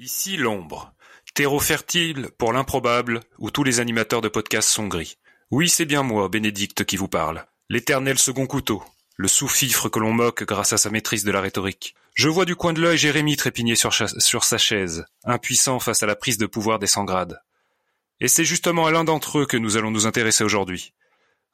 Ici l'ombre, terreau fertile pour l'improbable où tous les animateurs de podcasts sont gris. Oui, c'est bien moi, Bénédicte, qui vous parle. L'éternel second couteau, le sous-fifre que l'on moque grâce à sa maîtrise de la rhétorique. Je vois du coin de l'œil Jérémie trépigner sur, sa chaise, impuissant face à la prise de pouvoir des sans-grades. Et c'est justement à l'un d'entre eux que nous allons nous intéresser aujourd'hui.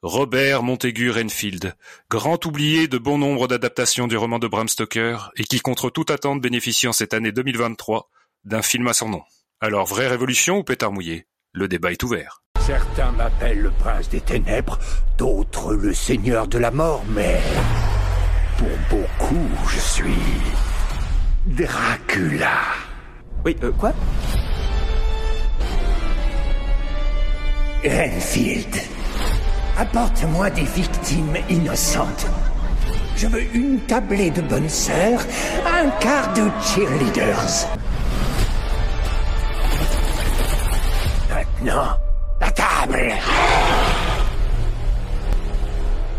Robert Montaigu Renfield, grand oublié de bon nombre d'adaptations du roman de Bram Stoker et qui contre toute attente bénéficie cette année 2023 d'un film à son nom. Alors vraie révolution ou pétard mouillé? Le débat est ouvert. Certains m'appellent le prince des ténèbres, d'autres le seigneur de la mort, mais pour beaucoup, je suis Dracula. Oui, euh, quoi? Renfield, apporte-moi des victimes innocentes. Je veux une tablée de bonnes sœurs, un quart de cheerleaders. Maintenant, la table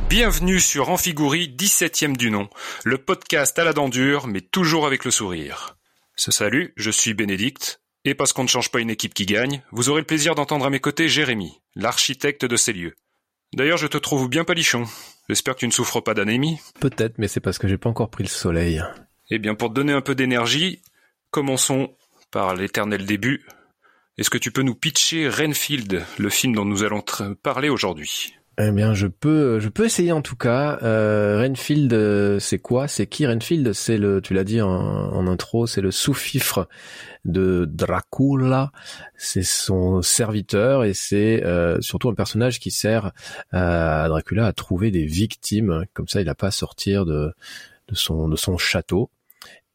Bienvenue sur Amphigourie, 17ème du nom, le podcast à la dent dure, mais toujours avec le sourire. Ce salut, je suis Bénédicte, et parce qu'on ne change pas une équipe qui gagne, vous aurez le plaisir d'entendre à mes côtés Jérémy, l'architecte de ces lieux. D'ailleurs, je te trouve bien palichon. J'espère que tu ne souffres pas d'anémie. Peut-être, mais c'est parce que j'ai pas encore pris le soleil. Eh bien, pour te donner un peu d'énergie, commençons par l'éternel début. Est-ce que tu peux nous pitcher Renfield, le film dont nous allons parler aujourd'hui? Eh bien, je peux, je peux essayer en tout cas. Euh, Renfield, euh, c'est quoi? C'est qui Renfield? C'est le, tu l'as dit en, intro, c'est le sous-fifre de Dracula. C'est son serviteur et c'est euh, surtout un personnage qui sert à Dracula à trouver des victimes. Comme ça, il n'a pas à sortir de son château.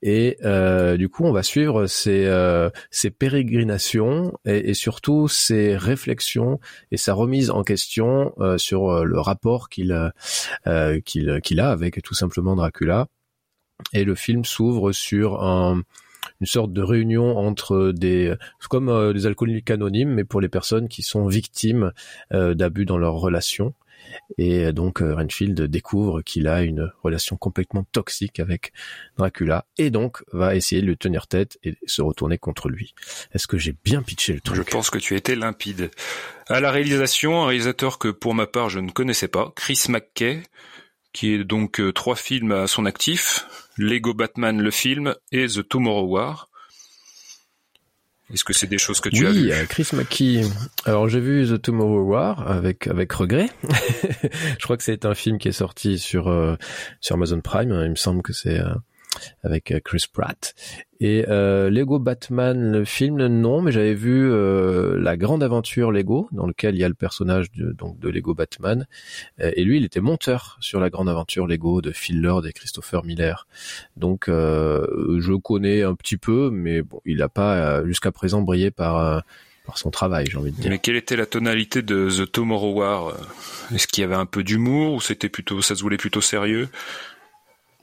Et euh, du coup, on va suivre ses, euh, ses pérégrinations et, surtout ses réflexions et sa remise en question euh, sur euh, le rapport qu'il euh, qu'il qu'il a avec tout simplement Dracula. Et le film s'ouvre sur un, une sorte de réunion entre des comme euh, des alcooliques anonymes, mais pour les personnes qui sont victimes d'abus dans leurs relations. Et donc euh, Renfield découvre qu'il a une relation complètement toxique avec Dracula et donc va essayer de lui tenir tête et se retourner contre lui. Est-ce que j'ai bien pitché le truc Je pense que tu as été limpide. À la réalisation, un réalisateur que pour ma part je ne connaissais pas, Chris McKay, qui est donc euh, trois films à son actif, Lego Batman le film et The Tomorrow War. Est-ce que c'est des choses que tu oui, as vues? euh, Chris McKee. Alors j'ai vu The Tomorrow War avec avec regret. je crois que c'est un film qui est sorti sur euh, sur Amazon Prime. Il me semble que c'est euh, avec euh, Chris Pratt. Et euh, Lego Batman, le film, non, mais j'avais vu euh, La Grande Aventure Lego, dans lequel il y a le personnage de, donc de Lego Batman. Euh, et lui, il était monteur sur La Grande Aventure Lego de Phil Lord et Christopher Miller. Donc, euh, je connais un petit peu, mais bon, il n'a pas jusqu'à présent brillé par par son travail, j'ai envie de dire. Mais quelle était la tonalité de The Tomorrow War? Est-ce qu'il y avait un peu d'humour ou c'était plutôt, ça se voulait plutôt sérieux?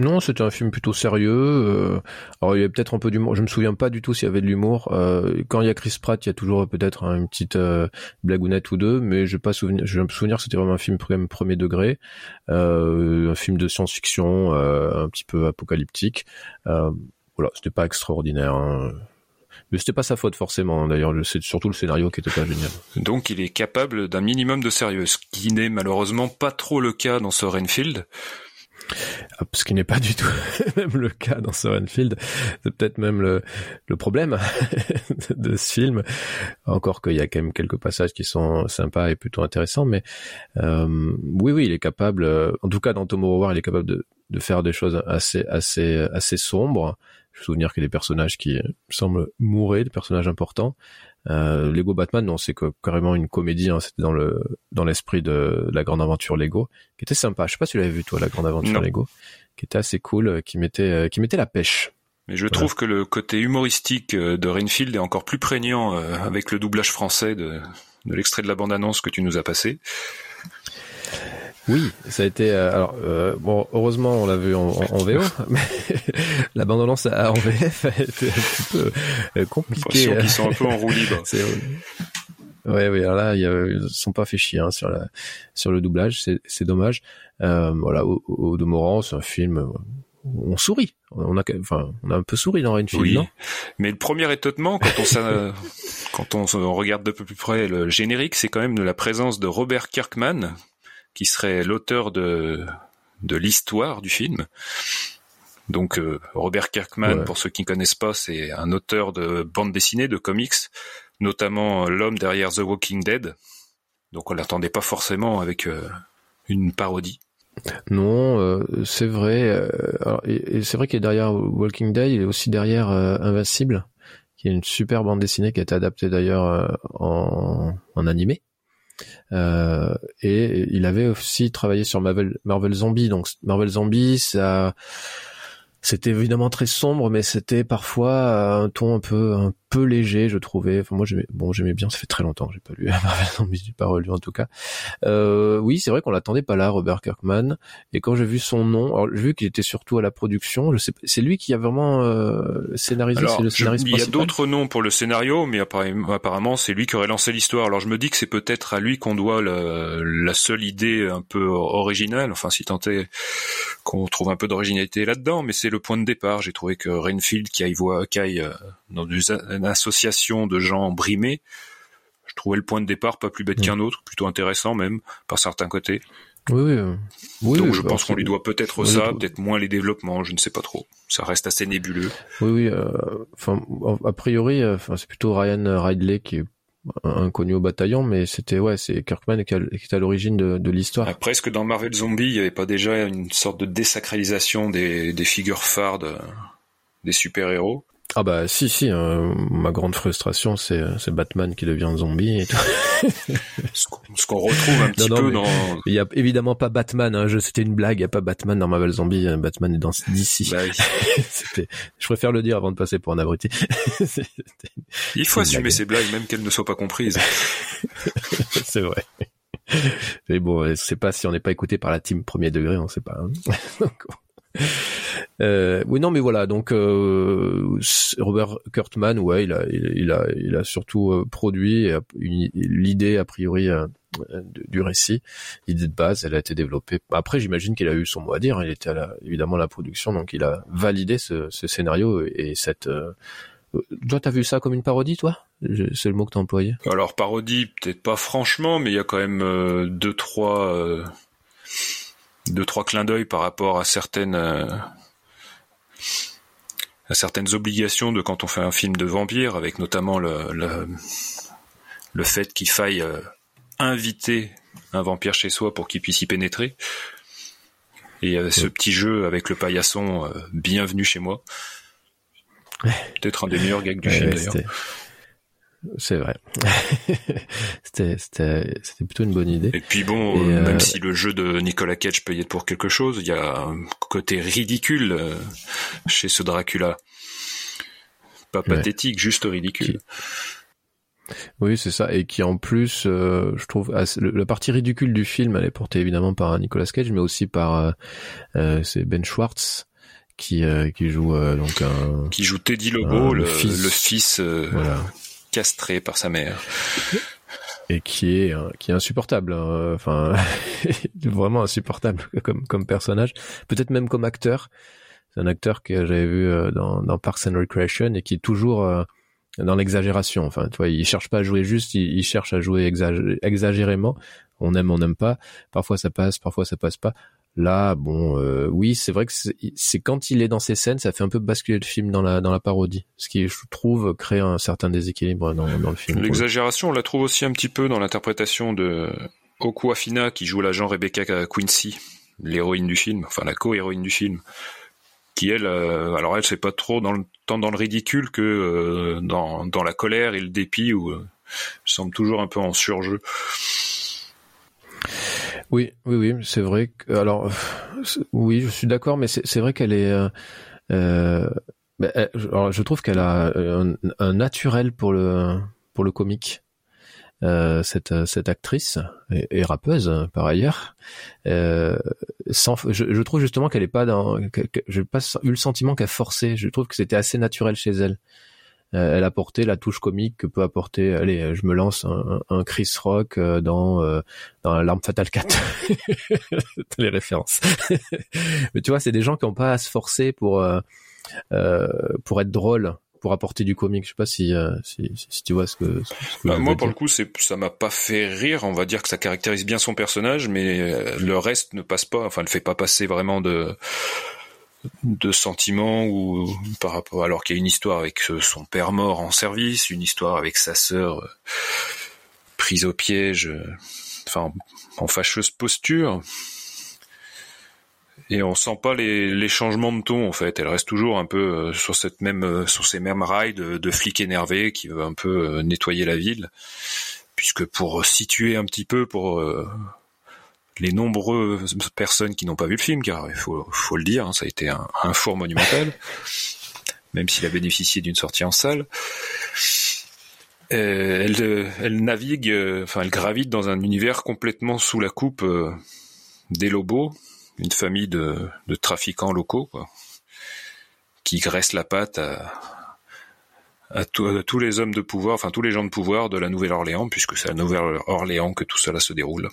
Non, c'était un film plutôt sérieux. Euh, alors il y a peut-être un peu d'humour. Je me souviens pas du tout s'il y avait de l'humour. Euh, quand il y a Chris Pratt, il y a toujours peut-être une petite euh, blagounette ou deux, mais je pas souvenir. Je me souvenir que c'était vraiment un film premier degré, un film de science-fiction, un petit peu apocalyptique. Voilà, c'était pas extraordinaire. Hein. Mais c'était pas sa faute forcément. D'ailleurs, c'est surtout le scénario qui était pas génial. Donc, il est capable d'un minimum de sérieux, ce qui n'est malheureusement pas trop le cas dans ce Renfield. Ce qui n'est pas du tout même le cas dans Sorenfield. C'est peut-être même le, le problème de ce film. Encore qu'il y a quand même quelques passages qui sont sympas et plutôt intéressants. Mais euh, oui, oui, il est capable, en tout cas dans Tomorrow War, il est capable de, de faire des choses assez, assez, assez sombres. Je me souvenir qu'il y a des personnages qui semblent mourir, des personnages importants. Euh, Lego Batman, non, c'est carrément une comédie. Hein, C'était dans le dans l'esprit de la grande aventure Lego, qui était sympa. Je sais pas si tu l'avais vu toi, la grande aventure non. Lego, qui était assez cool, qui mettait qui mettait la pêche. Mais je voilà. trouve que le côté humoristique de Renfield est encore plus prégnant euh, avec le doublage français de, de l'extrait de la bande-annonce que tu nous as passé. Oui, ça a été. Euh, alors euh, bon, heureusement, on l'a vu en, en, en VO, mais la bande-annonce en VF a été un petit peu euh, compliquée. Ils sont un peu en roue libre. Ouais, oui, alors là, ils sont pas fait chier hein, sur la sur le doublage, c'est dommage. Euh, voilà, au, au demeurant, c'est un film on sourit. On a, enfin, on a un peu souri dans Rainfield, Oui, non? Mais le premier étonnement quand on quand on, se- on regarde de peu plus près le générique, c'est quand même de la présence de Robert Kirkman, qui serait l'auteur de de l'histoire du film. Donc euh, Robert Kirkman, Ouais. pour ceux qui ne connaissent pas, c'est un auteur de bande dessinée, de comics, notamment euh, l'homme derrière The Walking Dead. Donc on l'attendait pas forcément avec euh, une parodie. Non, euh, c'est vrai. euh, alors, et, et c'est vrai qu'il est derrière Walking Dead, il est aussi derrière Invincible, qui est une super bande dessinée qui a été adaptée d'ailleurs en, en animé. Euh, et il avait aussi travaillé sur Marvel, Marvel Zombie. Donc Marvel Zombie, ça, c'était évidemment très sombre, mais c'était parfois euh, un ton un peu un peu léger, je trouvais. Enfin moi j'aimais bon j'aimais bien. Ça fait très longtemps que j'ai pas lu Marvel j'ai pas relu en tout cas. Euh, oui, c'est vrai qu'on l'attendait pas là, Robert Kirkman. Et quand j'ai vu son nom, alors j'ai vu qu'il était surtout à la production. Je sais, pas- c'est lui qui a vraiment euh, scénarisé. Alors, le je- scénariste il y a d'autres noms pour le scénario, mais apparemment, apparemment, c'est lui qui aurait lancé l'histoire. Alors je me dis que c'est peut-être à lui qu'on doit le- la seule idée un peu originale, enfin si tant est qu'on trouve un peu d'originalité là-dedans, mais c'est le point de départ. J'ai trouvé que Renfield, qui aille, voir, qui aille euh, dans une, association de gens brimés, je trouvais le point de départ pas plus bête Mm. qu'un autre, plutôt intéressant même, par certains côtés. Oui, oui. oui Donc oui, je bah, pense qu'on lui doit peut-être ça, peut-être moins les développements, je ne sais pas trop. Ça reste assez nébuleux. Oui, oui. euh, Enfin, a priori, euh, enfin, c'est plutôt Ryan Ridley qui est inconnu au bataillon, mais c'était ouais, c'est Kirkman qui, est à l'origine de, l'histoire. Après, est-ce que dans Marvel Zombie, il n'y avait pas déjà une sorte de désacralisation des, figures phares de- des super-héros? Ah bah si si, euh, ma grande frustration c'est c'est Batman qui devient zombie et tout. Ce qu'on retrouve un petit non, peu dans... Il y a évidemment pas Batman, hein, je- c'était une blague, il y a pas Batman dans Marvel Zombie, euh, Batman est dans DC. Bah oui. Je préfère le dire avant de passer pour un abruti. Il faut assumer blague. ces blagues, même qu'elles ne soient pas comprises. c'est vrai. Mais bon, je sais pas si on n'est pas écouté par la team premier degré, on sait pas. hein. Donc, euh, oui, non, mais voilà. Donc euh, Robert Kurtman, ouais, il a, il, a, il a surtout euh, produit l'idée a priori euh, de- du récit, l'idée de base, elle a été développée. Après, j'imagine qu'il a eu son mot à dire. Il était à la- évidemment à la production, donc il a validé ce, ce scénario et cette. Euh... Toi, t'as vu ça comme une parodie, toi? C'est le mot que t'as employé. Alors, parodie, peut-être pas franchement, mais il y a quand même euh, deux, trois... deux, trois clins d'œil par rapport à certaines... euh, à certaines obligations de quand on fait un film de vampire, avec notamment le, le, le fait qu'il faille euh, inviter un vampire chez soi pour qu'il puisse y pénétrer. Et il y avait ce petit jeu avec le paillasson, euh, bienvenue chez moi. Peut-être un des meilleurs gags du Ouais, film d'ailleurs. C'est vrai. c'était, c'était, c'était plutôt une bonne idée. Et puis bon, Et, euh, même si le jeu de Nicolas Cage peut y être pour quelque chose, il y a un côté ridicule euh, chez ce Dracula. Pas Ouais. pathétique, juste ridicule. Oui, c'est ça. Et qui en plus, euh, je trouve, assez- le- la partie ridicule du film, elle est portée évidemment par Nicolas Cage, mais aussi par euh, c'est Ben Schwartz qui euh, qui joue euh, donc un Qui joue Teddy Lobo, Ah, le le, fils. le fils euh, voilà castré par sa mère. et qui est qui est insupportable. hein. Enfin, vraiment insupportable comme comme personnage. Peut-être même comme acteur. C'est un acteur que j'avais vu euh, dans, dans Parks and Recreation et qui est toujours euh, dans l'exagération. Enfin, tu vois, il cherche pas à jouer juste, il, cherche à jouer exagé- exagérément. On aime, on n'aime pas. Parfois ça passe, parfois ça passe pas. Là, bon, euh, oui, c'est vrai que c'est quand il est dans ces scènes, ça fait un peu basculer le film dans la dans la parodie, ce qui, je trouve, crée un certain déséquilibre dans, le film. L'exagération, on la trouve aussi un petit peu dans l'interprétation de Okuafina qui joue l'agent Rebecca Quincy, l'héroïne du film, enfin la co-héroïne du film, qui elle, euh, alors elle c'est pas trop dans le, tant dans le ridicule que euh, dans, dans la colère et le dépit où euh, semble toujours un peu en surjeu. Oui, oui, oui, c'est vrai. Que, alors, euh, oui, je suis d'accord, mais c'est vrai qu'elle est. Euh, euh, ben, je- alors, je trouve qu'elle a un, un naturel pour le pour le comique. Euh, cette cette actrice et, rappeuse par ailleurs. Euh, sans, je, je trouve justement qu'elle est pas dans. Que, que- pas eu le sentiment qu'elle forçait. Je trouve que c'était assez naturel chez elle. Elle apportait la touche comique que peut apporter. Allez, je me lance un, Chris Rock dans dans l'arme fatale 4. les références. Mais tu vois, c'est des gens qui n'ont pas à se forcer pour pour être drôle pour apporter du comique. Je sais pas si, euh, si, si, tu vois ce que. bah, moi, pour le coup, c'est ça m'a pas fait rire. On va dire que ça caractérise bien son personnage, mais euh, le reste ne passe pas. Enfin, ne fait pas passer vraiment de de sentiments ou par rapport alors qu'il y a une histoire avec son père mort en service, une histoire avec sa sœur euh, prise au piège, enfin en fâcheuse posture et on sent pas les, changements de ton en fait. Elle reste toujours un peu euh, sur euh, ces mêmes rails de, de flic énervé qui veut un peu euh, nettoyer la ville. Puisque pour situer un petit peu pour les nombreuses personnes qui n'ont pas vu le film, car il faut, faut le dire, hein, ça a été un, un four monumental, même s'il a bénéficié d'une sortie en salle. elle, elle navigue, enfin elle gravite dans un univers complètement sous la coupe des Lobos, une famille de, de trafiquants locaux quoi, qui graissent la patte à, à, tous les hommes de pouvoir, enfin tous les gens de pouvoir de la Nouvelle-Orléans, puisque c'est à Nouvelle-Orléans que tout cela se déroule.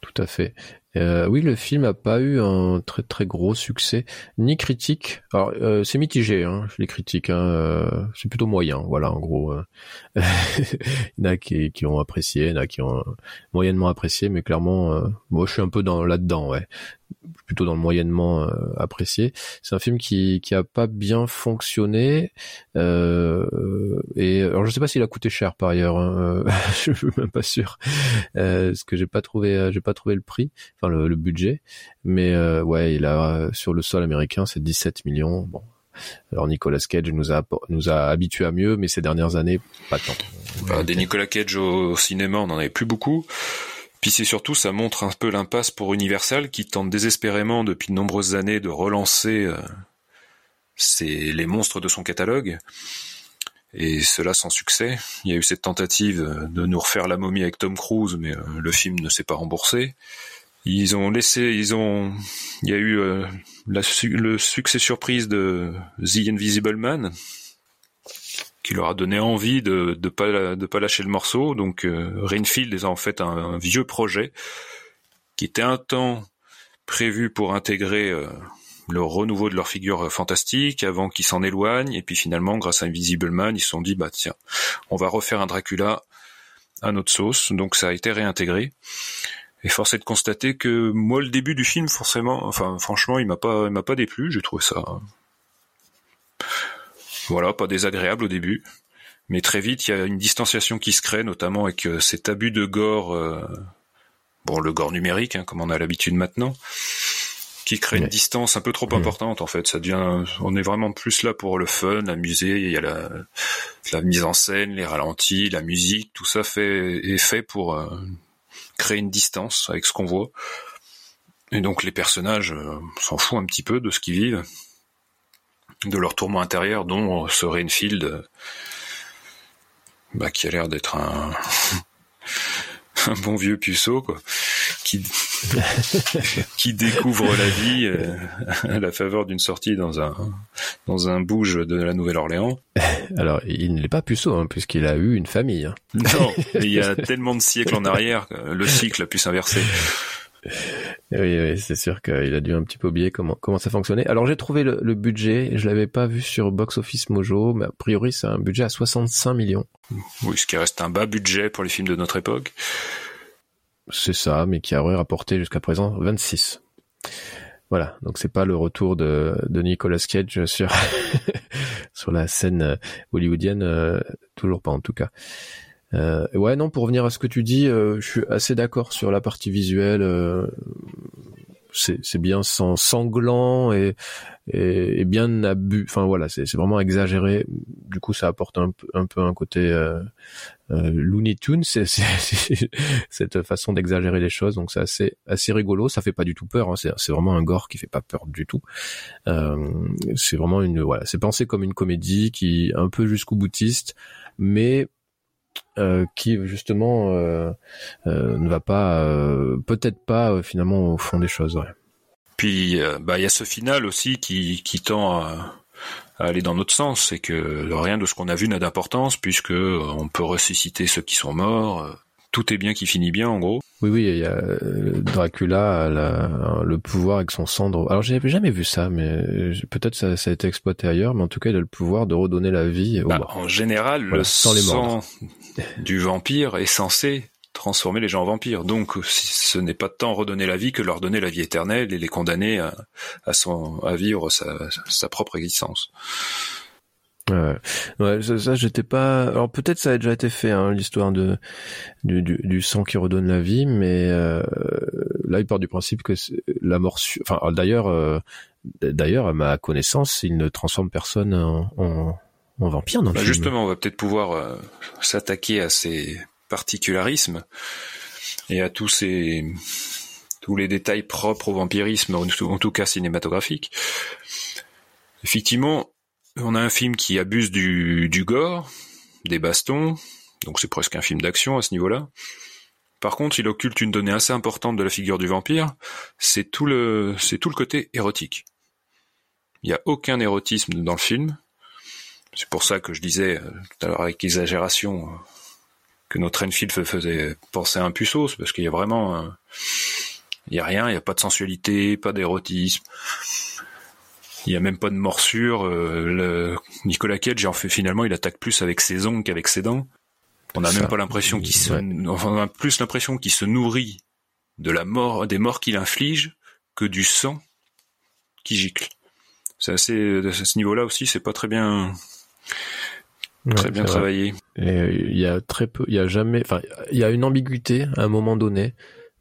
Tout à fait. Euh, oui, le film a pas eu un très très gros succès, ni critique. Alors euh, c'est mitigé, hein, les critiques. Hein, euh, c'est plutôt moyen, voilà, en gros. Hein. il y en a qui, qui, ont apprécié, il y en a qui ont moyennement apprécié, mais clairement, moi je suis un peu dans là-dedans, ouais plutôt dans le moyennement euh, apprécié. C'est un film qui qui a pas bien fonctionné euh, et alors je sais pas s'il a coûté cher par ailleurs. Hein, euh, je suis même pas sûr euh, parce que j'ai pas trouvé j'ai pas trouvé le prix, enfin le, le budget. Mais ouais, il a sur le sol américain c'est 17 millions. Bon, alors Nicolas Cage nous a nous a habitués à mieux, mais ces dernières années, pas tant. Bah, des Nicolas Cage au cinéma, on en avait plus beaucoup. Puis c'est surtout, ça montre un peu l'impasse pour Universal qui tente désespérément depuis de nombreuses années de relancer euh, les monstres de son catalogue. Et cela sans succès. Il y a eu cette tentative de nous refaire la momie avec Tom Cruise, mais euh, le film ne s'est pas remboursé. Ils ont laissé, ils ont, il y a eu euh, le succès surprise de The Invisible Man, qui leur a donné envie de de pas de pas lâcher le morceau. Donc euh, Rainfield est en fait un, vieux projet qui était un temps prévu pour intégrer euh, le renouveau de leur figure fantastique avant qu'ils s'en éloignent. Et puis finalement grâce à Invisible Man ils se sont dit bah tiens on va refaire un Dracula à notre sauce. Donc ça a été réintégré. Et force est de constater que moi le début du film forcément enfin franchement il m'a pas il m'a pas déplu. J'ai trouvé ça voilà, pas désagréable au début, mais très vite il y a une distanciation qui se crée, notamment avec euh, cet abus de gore, euh, bon le gore numérique, hein, comme on a l'habitude maintenant, qui crée une distance un peu trop importante en fait. Ça devient, on est vraiment plus là pour le fun, amuser. Il y a la, la mise en scène, les ralentis, la musique, tout ça fait est fait pour euh, créer une distance avec ce qu'on voit. Et donc les personnages s'en foutent un petit peu de ce qu'ils vivent de leur tourment intérieur, dont ce Rainfield, bah, qui a l'air d'être un, un bon vieux puceau, quoi, qui, qui découvre la vie euh, à la faveur d'une sortie dans un dans un bouge de la Nouvelle-Orléans. Alors, il n'est pas puceau, hein, puisqu'il a eu une famille. Hein. Non, il y a tellement de siècles en arrière, le cycle a pu s'inverser. Oui, oui c'est sûr qu'il a dû un petit peu oublier comment comment ça fonctionnait. Alors j'ai trouvé le, le, budget, je l'avais pas vu sur Box Office Mojo, mais a priori c'est un budget à 65 millions. Oui, ce qui reste un bas budget pour les films de notre époque. C'est ça, mais qui aurait rapporté jusqu'à présent 26. Voilà, donc c'est pas le retour de, de Nicolas Cage sur sur la scène hollywoodienne, euh, toujours pas en tout cas. Euh, ouais, non, pour revenir à ce que tu dis, euh, je suis assez d'accord sur la partie visuelle. Euh, c'est bien sanglant et, et, bien abus. Enfin voilà, c'est vraiment exagéré. Du coup, ça apporte un, un peu un côté euh, euh Looney Tunes, c'est cette façon d'exagérer les choses. Donc c'est assez assez rigolo. Ça fait pas du tout peur. Hein. C'est vraiment un gore qui fait pas peur du tout. Euh, c'est vraiment une voilà, c'est pensé comme une comédie qui un peu jusqu'au boutiste, mais euh, qui justement euh, euh, ne va pas, peut-être pas finalement au fond des choses. Puis bah il y a ce final aussi qui, qui tend à, aller dans notre sens, c'est que rien de ce qu'on a vu n'a d'importance puisque on peut ressusciter ceux qui sont morts. Tout est bien qui finit bien, en gros. Oui, oui, il y a Dracula le pouvoir avec son cendre. Alors, j'avais jamais vu ça, mais peut-être ça, ça a été exploité ailleurs, mais en tout cas, il a le pouvoir de redonner la vie. Bah, en général, le sang du vampire est censé transformer les gens en vampires. Donc, ce n'est pas tant redonner la vie que leur donner la vie éternelle et les condamner à, vivre sa, propre existence. Ouais, ça, j'étais pas. Alors peut-être ça a déjà été fait, hein, l'histoire de du, sang qui redonne la vie, mais euh, là il part du principe que la morsure. Enfin d'ailleurs, euh, d'ailleurs à ma connaissance, il ne transforme personne en, en vampire dans le bah, Justement, on va peut-être pouvoir euh, s'attaquer à ces particularismes et à tous ces tous les détails propres au vampirisme, en tout cas cinématographique. Effectivement, on a un film qui abuse du, du gore, des bastons, donc c'est presque un film d'action à ce niveau-là. Par contre, il occulte une donnée assez importante de la figure du vampire, c'est tout le, c'est tout le côté érotique. Il n'y a aucun érotisme dans le film. C'est pour ça que je disais euh, tout à l'heure avec exagération euh, que notre Enfield faisait penser à un puceau, parce qu'il y a vraiment, il y a rien, il n'y a pas de sensualité, pas d'érotisme. Il y a même pas de morsure. Euh, le... Nicolas Cage, en fait, finalement, il attaque plus avec ses ongles qu'avec ses dents. On n'a même pas l'impression qu'il se, on a plus l'impression qu'il se nourrit de la mort, des morts qu'il inflige, que du sang qui gicle. C'est assez, à ce niveau-là aussi, c'est pas très bien, très bien travaillé. il y a très peu, il y a jamais, enfin, il y a une ambiguïté à un moment donné.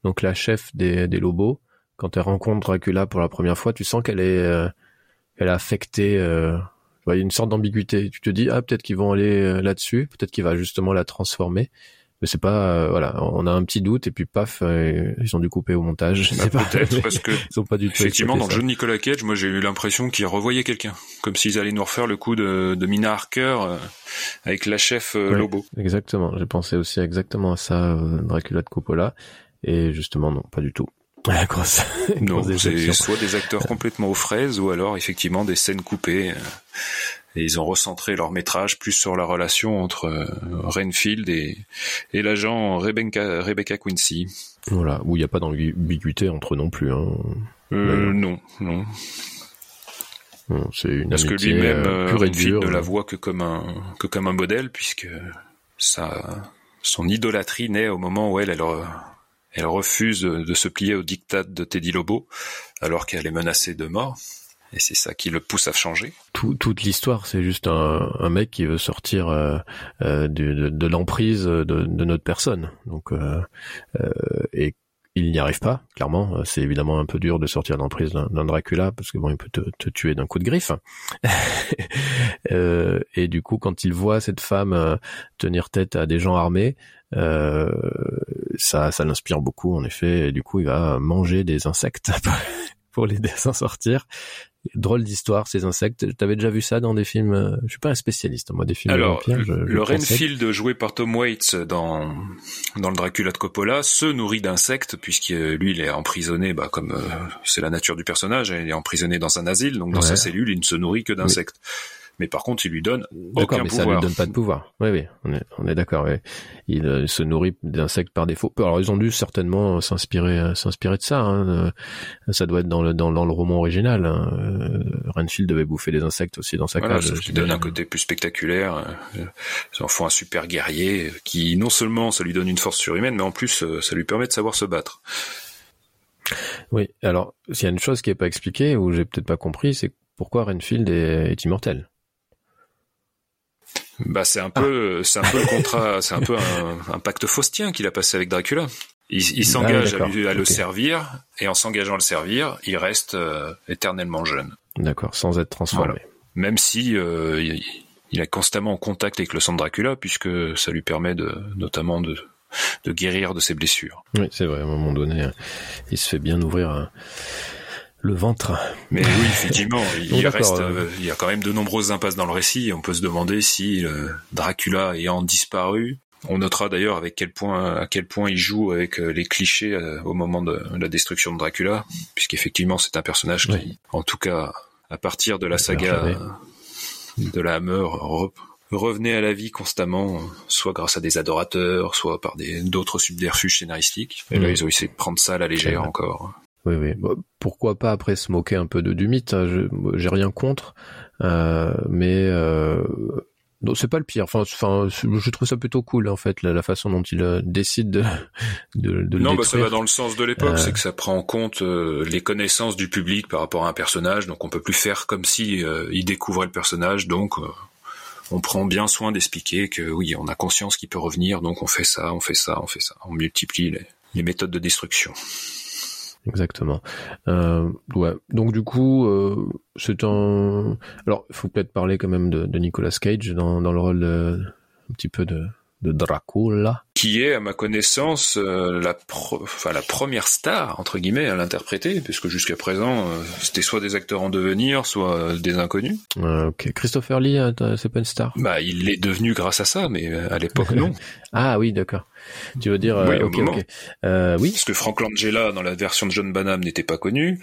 Donc la chef des, des Lobos, quand elle rencontre Dracula pour la première fois, tu sens qu'elle est, euh, elle a affecté euh, une sorte d'ambiguïté. Tu te dis ah peut-être qu'ils vont aller euh, là-dessus, peut-être qu'il va justement la transformer. Mais c'est pas euh, voilà, on a un petit doute et puis paf, euh, ils ont dû couper au montage. Bah, peut-être parce que ils ont pas du tout effectivement dans le jeu de Nicolas Cage, moi j'ai eu l'impression qu'ils revoyaient quelqu'un, comme s'ils allaient nous refaire le coup de, de Mina Harker avec la chef Lobo. Exactement, j'ai pensé aussi exactement à ça, Dracula de Coppola, et justement non, pas du tout. La grosse, non, c'est soit des acteurs complètement aux fraises ou alors effectivement des scènes coupées. Euh, et ils ont recentré leur métrage plus sur la relation entre euh, Renfield et, et l'agent Rebecca, Rebecca Quincy. Voilà, où il n'y a pas d'ambiguïté entre eux non plus. Hein. Euh, non, non. c'est une Parce que lui-même, Renfield ne la voit que comme un que comme un modèle puisque sa son idolâtrie naît au moment où elle elle elle refuse de se plier au diktat de Teddy Lobo, alors qu'elle est menacée de mort. Et c'est ça qui le pousse à changer. toute l'histoire, c'est juste un, mec qui veut sortir euh, euh, de, l'emprise de, notre personne. Donc, euh, et il n'y arrive pas, clairement. C'est évidemment un peu dur de sortir de l'emprise d'un Dracula, parce que bon, il peut te, tuer d'un coup de griffe. et du coup, quand il voit cette femme tenir tête à des gens armés, euh, ça, ça l'inspire beaucoup en effet. Et du coup, il va manger des insectes pour l'aider à s'en sortir. Drôle d'histoire, ces insectes. T'avais déjà vu ça dans des films euh, Je suis pas un spécialiste, moi, des films Alors, de le Renfield joué par Tom Waits dans dans le Dracula de Coppola se nourrit d'insectes puisque lui, il est emprisonné, bah comme euh, c'est la nature du personnage, il est emprisonné dans un asile, donc dans sa cellule, il ne se nourrit que d'insectes. mais par contre, il lui donne aucun mais ça lui donne pas de pouvoir. Oui, oui, on est, on est d'accord. Oui. Il euh, se nourrit d'insectes par défaut. Alors, ils ont dû certainement s'inspirer, euh, s'inspirer de ça. Hein. Euh, ça doit être dans le dans, dans le roman original. Hein. Renfield devait bouffer des insectes aussi dans sa cage. Ce qui donne un côté plus spectaculaire. Ils en font un super guerrier qui, non seulement, ça lui donne une force surhumaine, mais en plus, ça lui permet de savoir se battre. Oui. Alors, s'il y a une chose qui est pas expliquée ou j'ai peut-être pas compris, c'est pourquoi Renfield est immortel? Bah c'est un peu, c'est un peu le contrat, c'est un peu un, pacte faustien qu'il a passé avec Dracula. Il, il ah s'engage à, à le servir et en s'engageant à le servir, il reste euh, éternellement jeune. D'accord, sans être transformé. Même si euh, il, il, est constamment en contact avec le sang de Dracula puisque ça lui permet de, notamment de, de guérir de ses blessures. Oui, c'est vrai. À un moment donné, il se fait bien ouvrir le ventre. Mais oui, effectivement, il reste, euh, il y a quand même de nombreuses impasses dans le récit. On peut se demander si euh, Dracula ayant disparu, on notera d'ailleurs avec quel point, à quel point il joue avec euh, les clichés au moment de la destruction de Dracula, puisqu'effectivement c'est un personnage qui, en tout cas, à partir de la saga de la Hammer revenait à la vie constamment, soit grâce à des adorateurs, soit par d'autres subterfuges scénaristiques. Et là, mm. ils ont essayé de prendre ça à la légère encore. Oui, oui. pourquoi pas après se moquer un peu de du mythe hein, J'ai rien contre, euh, mais euh, non, c'est pas le pire. Enfin, enfin, je trouve ça plutôt cool en fait la, façon dont il euh, décide de de, de Non, bah ça va dans le sens de l'époque, euh. c'est que ça prend en compte euh, les connaissances du public par rapport à un personnage, donc on peut plus faire comme si il découvrait le personnage, donc on prend bien soin d'expliquer que oui, on a conscience qu'il peut revenir, donc on fait ça, on fait ça, on fait ça, on multiplie les, les méthodes de destruction. Exactement. Euh, ouais. Donc du coup, euh, c'est un. Alors, il faut peut-être parler quand même de, Nicolas Cage dans, dans le rôle de, un petit peu de, de Dracula. Qui est, à ma connaissance, euh, la, enfin, la première star, entre guillemets, à l'interpréter, puisque jusqu'à présent, euh, c'était soit des acteurs en devenir, soit euh, des inconnus. ok. Christopher Lee, c'est pas une star? Bah, il l'est devenu grâce à ça, mais à l'époque, non. ah oui, d'accord. Tu veux dire... oui, ok, ok. oui. Parce que Frank Langella, dans la version de John Banham, n'était pas connu.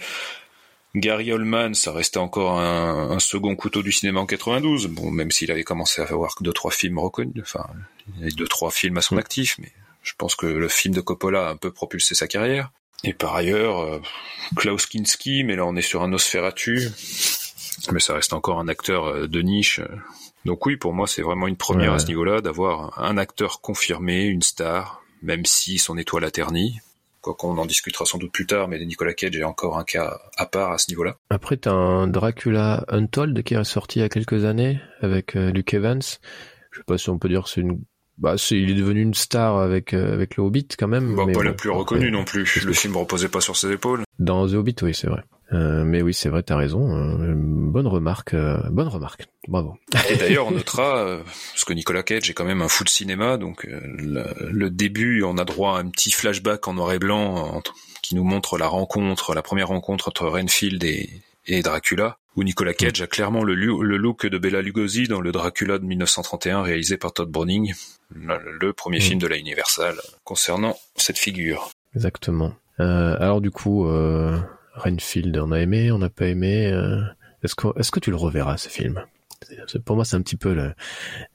Gary Oldman, ça restait encore un, second couteau du cinéma en 92. Bon, même s'il avait commencé à avoir deux trois films reconnus, enfin, il y avait deux trois films à son mm. actif, mais je pense que le film de Coppola a un peu propulsé sa carrière. Et par ailleurs, euh, Klaus Kinski, mais là on est sur un Osferatu, mais ça reste encore un acteur euh, de niche. Donc oui, pour moi, c'est vraiment une première à ce niveau-là d'avoir un acteur confirmé, une star, même si son étoile a terni qu'on en discutera sans doute plus tard, mais Nicolas Cage est encore un cas à part à ce niveau-là. Après, t'as un Dracula Untold qui est sorti il y a quelques années avec euh, Luke Evans. Je sais pas si on peut dire que c'est une bah, il est devenu une star avec euh, avec le Hobbit quand même. Bah, pas la plus reconnue non plus. Le film reposait pas sur ses épaules. Dans The Hobbit, oui, c'est vrai. Euh, mais oui, c'est vrai, t'as raison. Euh, bonne remarque, euh, bonne remarque. Bravo. Et d'ailleurs, on notera, parce que Nicolas Cage est quand même un fou de cinéma, donc le, début, on a droit à un petit flashback en noir et blanc qui nous montre la rencontre, la première rencontre entre Renfield et, et Dracula, où Nicolas Cage a clairement le, le, look de Bela Lugosi dans le Dracula de 1931 réalisé par Todd Browning, le, premier film de la Universal concernant cette figure. Exactement. alors du coup, Renfield, on a aimé, on n'a pas aimé. Euh, est-ce que, est-ce que tu le reverras ce film? Pour moi, c'est un petit peu le,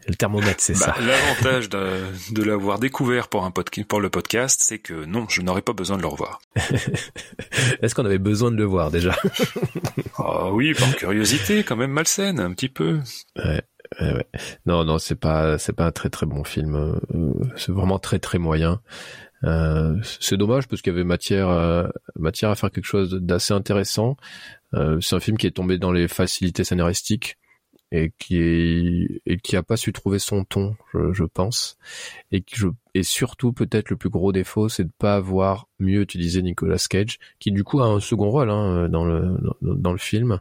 le thermomètre, c'est bah, ça. L'avantage de, de l'avoir découvert pour un podcast, pour le podcast, c'est que non, je n'aurais pas besoin de le revoir. Est-ce qu'on avait besoin de le voir déjà? Ah oui, par curiosité, quand même malsaine, un petit peu. Ouais, ouais, Non, non, c'est pas, c'est pas un très très bon film. Euh, c'est vraiment très très moyen. Euh, c'est dommage parce qu'il y avait matière, euh, matière à faire quelque chose d'assez intéressant. Euh, c'est un film qui est tombé dans les facilités scénaristiques et qui est et qui a pas su trouver son ton, je, je pense. Et je et surtout peut-être le plus gros défaut, c'est de pas avoir mieux utilisé Nicolas Cage, qui du coup a un second rôle hein, dans le dans, le film.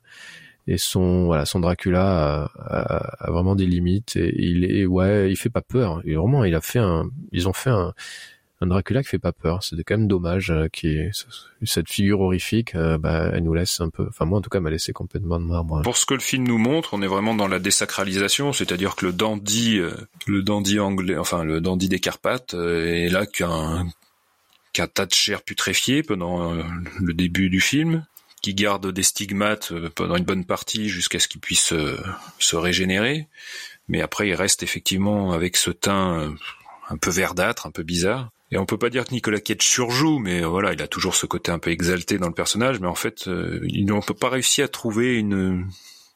Et son voilà son Dracula a, a, vraiment des limites et il est ouais il fait pas peur. Et vraiment il a fait un ils ont fait un un Dracula qui fait pas peur. C'est quand même dommage euh, qui cette figure horrifique, euh, bah, elle nous laisse un peu. Enfin moi en tout cas, m'a laissé complètement de marbre. Pour ce que le film nous montre, on est vraiment dans la désacralisation, c'est-à-dire que le dandy, euh, le dandy anglais, enfin le dandy des Carpates, est là qu'un qu'un tas de chair putréfiée pendant le début du film, qui garde des stigmates pendant une bonne partie jusqu'à ce qu'il puisse se régénérer. Mais après, il reste effectivement avec ce teint un peu verdâtre, un peu bizarre. Et on peut pas dire que Nicolas Cage surjoue, mais voilà, il a toujours ce côté un peu exalté dans le personnage, mais en fait, euh, ils n'ont pas réussi à trouver une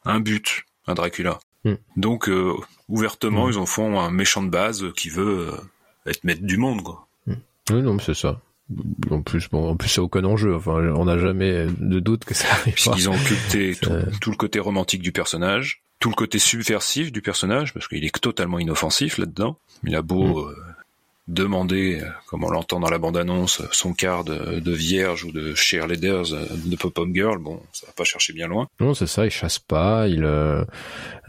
un but, un Dracula. Hmm. Donc euh, ouvertement, hmm. ils en font un méchant de base qui veut euh, être maître du monde, quoi. Hmm. Oui, non, c'est ça. En plus, bon, en plus, c'est aucun enjeu. Enfin, on n'a jamais de doute que ça arrive. Puisqu'ils ont occulté tout, le côté romantique du personnage, tout le côté subversif du personnage, parce qu'il est totalement inoffensif là-dedans. Il a beau euh, comme on l'entend dans la bande-annonce, son quart de, vierge ou de cheerleaders euh, de pop-up girl, bon, ça va pas chercher bien loin. Non, c'est ça, il chasse pas, il euh,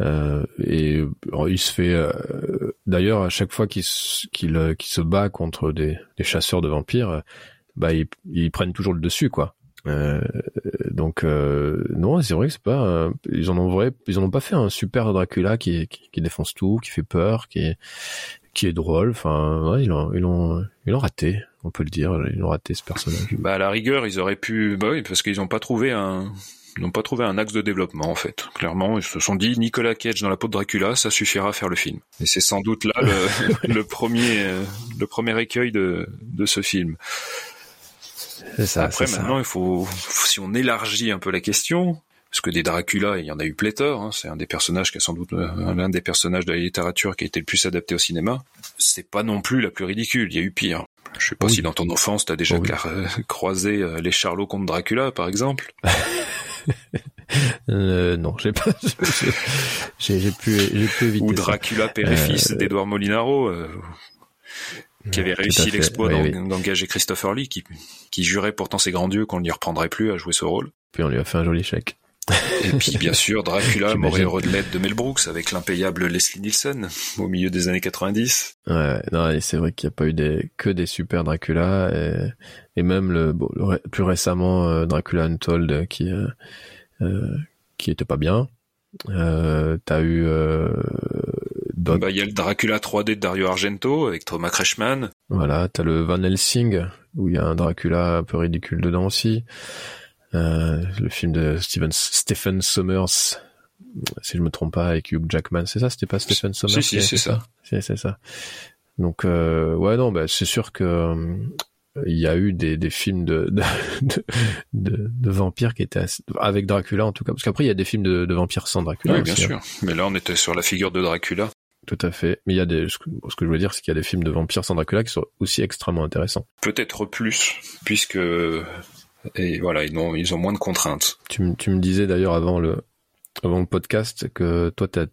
euh et il se fait. D'ailleurs, à chaque fois qu'il se bat contre des, chasseurs de vampires, bah ils, prennent toujours le dessus, quoi. Euh, donc non, c'est vrai que c'est pas. ils en ont vrai, ils en ont pas fait un super Dracula qui, qui, qui défonce tout, qui fait peur, qui qui est drôle. Enfin, ouais, ils l'ont, ils l'ont, ils l'ont raté. On peut le dire, ils l'ont raté ce personnage. Bah à la rigueur, ils auraient pu, bah oui, parce qu'ils n'ont pas trouvé un Ils n'ont pas trouvé un axe de développement en fait. Clairement, ils se sont dit Nicolas Cage dans la peau de Dracula, ça suffira à faire le film. Et c'est sans doute là le, le premier, euh, le premier écueil de, de ce film. Ça, Après, maintenant, il faut, si on élargit un peu la question, parce que des Dracula, il y en a eu pléthore. Hein, c'est un des personnages qui a sans doute euh, l'un des personnages de la littérature qui a été le plus adapté au cinéma. C'est pas non plus la plus ridicule. Il y a eu pire. Je sais pas Oui. si dans ton enfance t'as déjà Oh oui. euh, croisé euh, les Charlots contre Dracula, par exemple? Euh, non, j'ai pas, j'ai, pu, j'ai pu éviter Ou. Dracula père et fils Euh, d'Edouard Molinaro, euh, qui avait réussi l'exploit oui, d'en- oui. d'engager Christopher Lee, qui, qui jurait pourtant ses grands dieux qu'on ne lui reprendrait plus à jouer ce rôle. Puis on lui a fait un joli chèque. Et puis bien sûr Dracula, mort heureux de de Mel Brooks avec l'impayable Leslie Nielsen au milieu des années 90. Ouais, non, et c'est vrai qu'il n'y a pas eu des, que des super Dracula, et, et même le, bon, le plus récemment, euh, Dracula Untold, qui, euh, euh, qui était pas bien. Euh, t'as eu, euh, Bah, il y a le Dracula 3D de Dario Argento avec Thomas Kretschmann. voilà, t'as le Van Helsing, où il y a un Dracula un peu ridicule dedans aussi. Euh, le film de Steven, Stephen Sommers, si je me trompe pas, avec Hugh Jackman, c'est ça, c'était pas Stephen Sommers Si, si, c'est ça. C'est ça. Donc euh, ouais non bah c'est sûr que euh, il y a eu des, des films de de, de, de- de vampires qui étaient assez- avec Dracula en tout cas parce qu'après il y a des films de, vampires sans Dracula oui, bien aussi, hein. sûr. Mais là, on était sur la figure de Dracula. tout à fait mais il y a des ce que, ce que je veux dire c'est qu'il y a des films de vampires sans Dracula qui sont aussi extrêmement intéressants Peut-être plus, puisque et voilà, ils ont, ils ont moins de contraintes. tu, me- tu me disais d'ailleurs avant le avant le podcast que toi t'as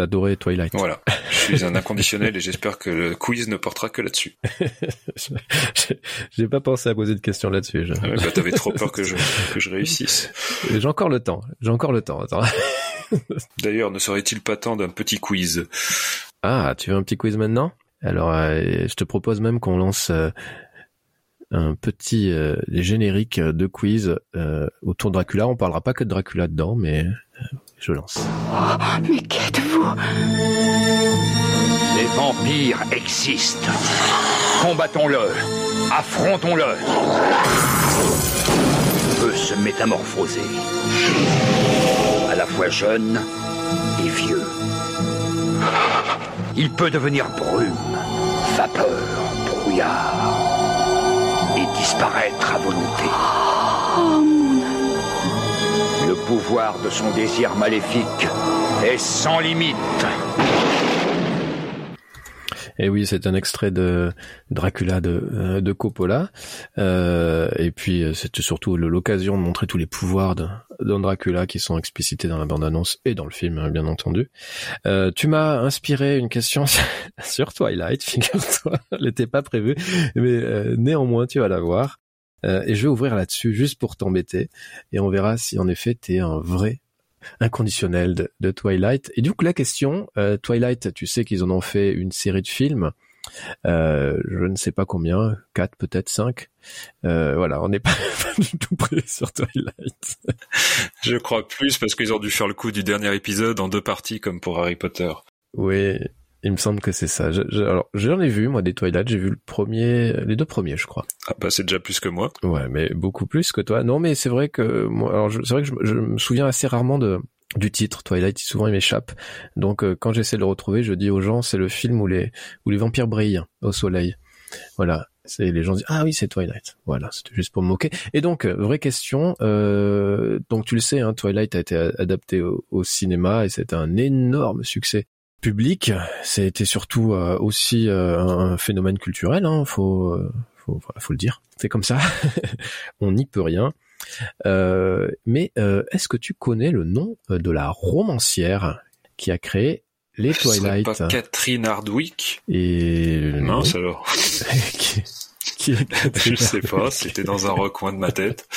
adoré Twilight Voilà. Je suis un inconditionnel et j'espère que le quiz ne portera que là-dessus. J'ai- j'ai pas pensé à poser de questions là-dessus je- Ah ouais, bah, t'avais trop peur que je, que je réussisse. j'ai encore le temps j'ai encore le temps attends D'ailleurs, ne serait-il pas temps d'un petit quiz? Ah, tu veux un petit quiz maintenant? Alors, euh, je te propose même qu'on lance euh, un petit euh, générique de quiz euh, autour de Dracula. On parlera pas que de Dracula dedans, mais euh, je lance. Mais qu'êtes-vous? Les vampires existent. Combattons-le. Affrontons-le. Il peut se métamorphoser. À la fois jeune et vieux. Il peut devenir brume, vapeur, brouillard. Disparaître à volonté. Le pouvoir de son désir maléfique est sans limite. Et oui, c'est un extrait de Dracula de, euh, de Coppola. Euh, et puis, euh, c'était surtout l'occasion de montrer tous les pouvoirs de, d'un Dracula qui sont explicités dans la bande-annonce et dans le film, hein, bien entendu. Euh, tu m'as inspiré une question sur Twilight, figure-toi. Elle n'était pas prévue, mais euh, néanmoins, tu vas la voir. Euh, et je vais ouvrir là-dessus juste pour t'embêter. Et on verra si en effet t'es un vrai inconditionnel de, de Twilight. Et du coup, la question, euh, Twilight, tu sais qu'ils en ont fait une série de films. Euh, je ne sais pas combien, quatre peut-être cinq. Euh, voilà, on n'est pas, pas du tout prêt sur Twilight. Je crois plus parce qu'ils ont dû faire le coup du dernier épisode en deux parties comme pour Harry Potter. Oui, il me semble que c'est ça. Je, je- alors, j'en ai vu moi des Twilight. J'ai vu le premier, les deux premiers, je crois. Ah bah c'est déjà plus que moi. Ouais, mais beaucoup plus que toi. Non, mais c'est vrai que moi, alors je- c'est vrai que je, je me souviens assez rarement de du titre Twilight. Souvent, il m'échappe. Donc, euh, quand j'essaie de le retrouver, je dis aux gens, c'est le film où les où les vampires brillent au soleil. Voilà. C'est les gens disent ah oui c'est Twilight. Voilà, c'était juste pour me moquer. Et donc euh, vraie question. Euh, donc tu le sais, hein, Twilight a été adapté au, au cinéma et c'était un énorme succès public. C'était surtout euh, aussi euh, un, phénomène culturel. Hein, faut euh, faut voilà, faut le dire. C'est comme ça. On n'y peut rien. Euh, mais euh, est-ce que tu connais le nom de la romancière qui a créé les Ce Twilight pas Catherine Hardwick et Mince alors. qui, qui est Je sais pas, c'était dans un recoin de ma tête.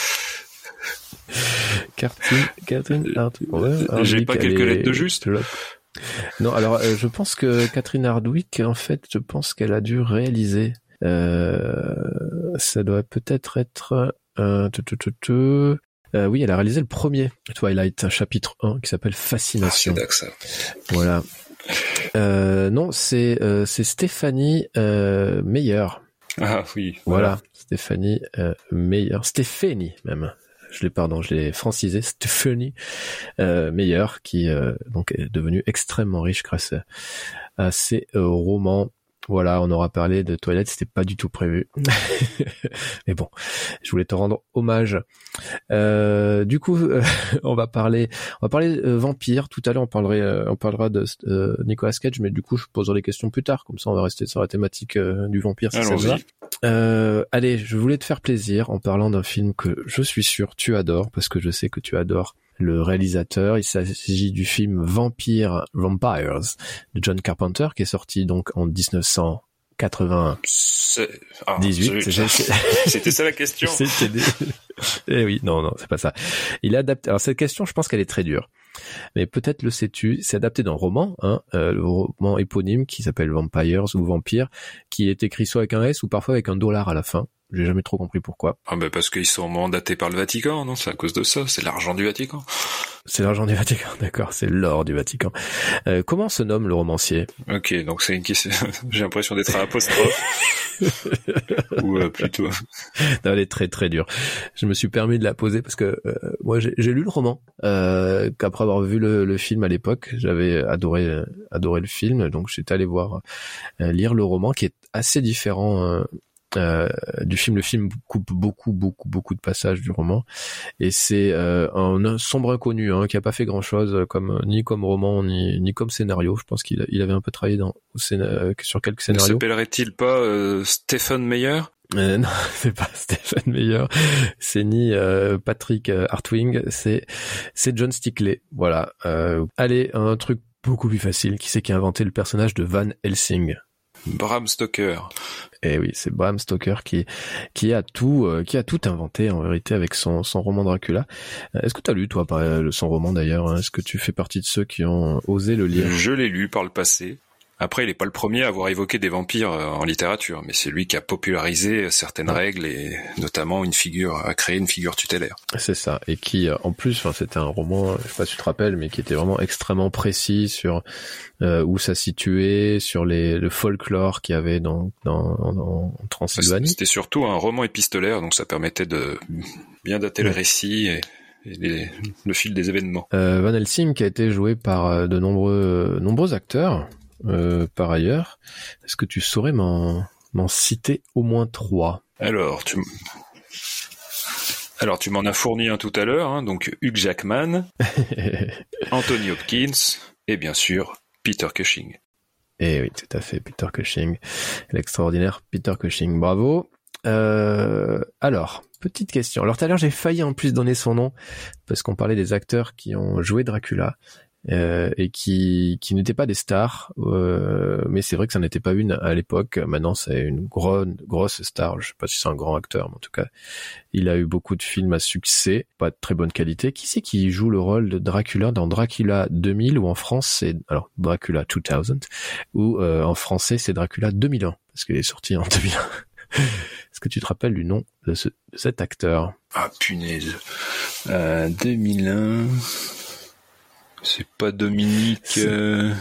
Catherine, Catherine Hardwick. Ouais, J'ai pas quelques est- lettres de juste Non, alors euh, je pense que Catherine Hardwick, en fait, je pense qu'elle a dû réaliser. Euh, ça doit peut-être être. Euh, tu, tu, tu, tu. Euh, oui, elle a réalisé le premier Twilight, un chapitre 1 qui s'appelle Ah, Fascination. c'est ça. Voilà. Euh, non, c'est euh, c'est Stéphanie Meyer. Ah oui. Voilà, Stéphanie euh, Meyer. Stéphanie même. Je l'ai pardon, je l'ai francisé, Stephanie euh, Meyer, qui euh, donc est devenue extrêmement riche grâce à, ses euh, romans. Voilà, on aura parlé de toilettes, c'était pas du tout prévu. Mais bon, je voulais te rendre hommage. Euh, du coup, on va parler, on va parler euh, vampire. Tout à l'heure, on parlerait, on parlera de Nicolas Cage, mais du coup, je poserai les questions plus tard. Comme ça, on va rester sur la thématique du vampire. Si ça va. Euh, allez, je voulais te faire plaisir en parlant d'un film que je suis sûr tu adores parce que je sais que tu adores le réalisateur. Il s'agit du film Vampire Vampires de John Carpenter qui est sorti donc en 1998. Ah, C'était ça la question. eh oui, non, non, c'est pas ça. Il a adapté. Alors cette question, je pense qu'elle est très dure mais peut-être le sais-tu, c'est adapté d'un roman, hein, euh, le roman éponyme qui s'appelle Vampires ou Vampire, qui est écrit soit avec un S ou parfois avec un dollar à la fin. J'ai jamais trop compris pourquoi. Ah ben parce qu'ils sont mandatés par le Vatican, non C'est à cause de ça, c'est l'argent du Vatican. C'est l'argent du Vatican, d'accord, c'est l'or du Vatican. Euh, comment se nomme le romancier? Ok, donc c'est une question. J'ai l'impression d'être à apostrophe. Ou euh, plutôt. Non, elle est très très dure. Je me suis permis de la poser parce que euh, moi j'ai lu le roman. Euh, qu'après avoir vu le, le film à l'époque, j'avais adoré adoré le film, donc j'étais allé voir lire le roman qui est assez différent euh, du film. Le film coupe beaucoup, beaucoup, beaucoup de passages du roman, et c'est euh, un, sombre inconnu hein, qui a pas fait grand chose comme ni comme roman ni ni comme scénario. Je pense qu'il il avait un peu travaillé dans euh, sur quelques scénarios. Ne s'appellerait-il pas Stephen Meyer? Euh, non, c'est pas Stephen Meyer, c'est ni Patrick Hartwing, c'est c'est John Stickley. Voilà. allez, un truc beaucoup plus facile. Qui c'est qui a inventé le personnage de Van Helsing? Bram Stoker. Eh oui, c'est Bram Stoker qui qui a tout euh, qui a tout inventé en vérité avec son son roman Dracula. Euh, est-ce que tu as lu toi son roman d'ailleurs hein? Est-ce que tu fais partie de ceux qui ont osé le lire? Je l'ai lu par le passé. Après, il n'est pas le premier à avoir évoqué des vampires euh, en littérature, mais c'est lui qui a popularisé certaines règles et notamment une figure, a créé une figure tutélaire. C'est ça, et qui, euh, en plus, enfin, c'était un roman, je sais pas si tu te rappelles, mais qui était vraiment extrêmement précis sur euh, où ça situait, sur les, le folklore qu'il y avait dans, dans, dans Transylvanie. C'était surtout un roman épistolaire, donc ça permettait de bien dater le récit et le fil des événements. Euh, Van Helsing qui a été joué par de nombreux nombreux acteurs, euh, par ailleurs. Est-ce que tu saurais m'en, citer au moins trois? Alors, tu alors tu m'en as fourni un tout à l'heure, hein, donc Hugh Jackman, Anthony Hopkins et bien sûr Peter Cushing. Eh oui, tout à fait, Peter Cushing, l'extraordinaire Peter Cushing, bravo. Euh, alors, petite question. Alors tout à l'heure j'ai failli en plus donner son nom parce qu'on parlait des acteurs qui ont joué Dracula euh, et qui qui n'étaient pas des stars, euh, mais c'est vrai que ça n'était pas une à l'époque. Maintenant, c'est une grosse star. Je sais pas si c'est un grand acteur, mais en tout cas, il a eu beaucoup de films à succès, pas de très bonne qualité. Qui c'est qui joue le rôle de Dracula dans Dracula 2000 ou en France c'est alors Dracula 2000 ou euh, en français c'est Dracula 2001 parce qu'il est sorti en 2001. Est-ce que tu te rappelles du nom de, ce, de cet acteur? Ah punaise. Euh, 2001. C'est pas Dominique. Euh...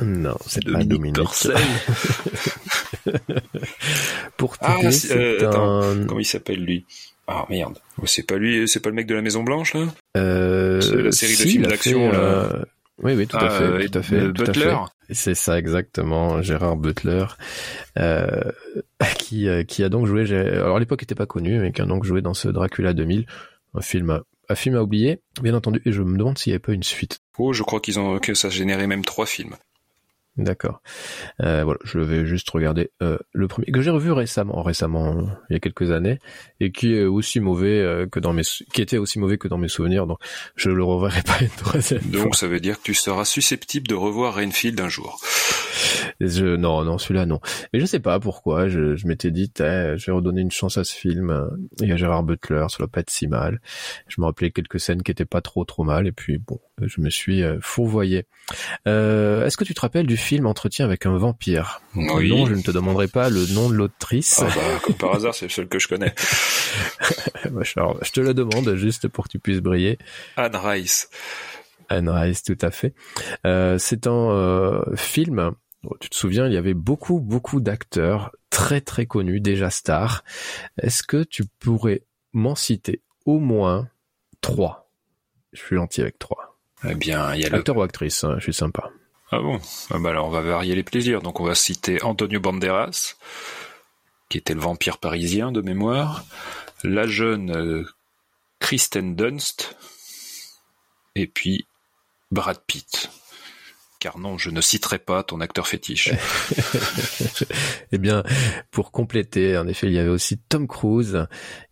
Non, c'est pas Dominique. Pour ah, c'est euh, un... comment il s'appelle lui? Ah merde, oh, c'est pas lui, c'est pas le mec de la Maison Blanche là? Euh, la série de films d'action. Euh... Oui, oui, tout à fait, ah, tout à fait. Butler? C'est ça exactement, Gérard Butler, qui qui a donc joué. Alors à l'époque, il était pas connu, mais qui a donc joué dans ce Dracula 2000, un film un film à oublier, bien entendu, et je me demande s'il n'y avait pas une suite. Oh, je crois qu'ils ont que ça générait même trois films. D'accord. Euh, voilà, je vais juste regarder euh, le premier que j'ai revu récemment, récemment, il y a quelques années, et qui est aussi mauvais euh, que dans mes, qui était aussi mauvais que dans mes souvenirs, donc je le reverrai pas une troisième Donc ça veut dire que tu seras susceptible de revoir Rainfield un jour. Je, non, non, celui-là non. Mais je sais pas pourquoi. Je, je m'étais dit, je vais redonner une chance à ce film. Il y a Gérard Butler, ça doit pas être si mal. Je me rappelais quelques scènes qui étaient pas trop trop mal, et puis bon, je me suis fourvoyé. Euh, Est-ce que tu te rappelles du film Entretien avec un vampire? Oui. Non, je ne te demanderai pas le nom de l'autrice. Ah bah, comme par hasard, c'est le seul que je connais. je te le demande juste pour que tu puisses briller. Anne Rice. Anne Rice, tout à fait. Euh, c'est un euh, film. Tu te souviens, il y avait beaucoup, beaucoup d'acteurs très, très connus, déjà stars. Est-ce que tu pourrais m'en citer au moins trois? Je suis gentil avec trois. Eh bien, il y a le... Acteur ou actrice, hein, je suis sympa. Ah bon? Ah bah Alors, on va varier les plaisirs. Donc, on va citer Antonio Banderas, qui était le vampire parisien de mémoire, la jeune euh, Kristen Dunst, et puis Brad Pitt. Car non, je ne citerai pas ton acteur fétiche. eh bien, pour compléter, en effet, il y avait aussi Tom Cruise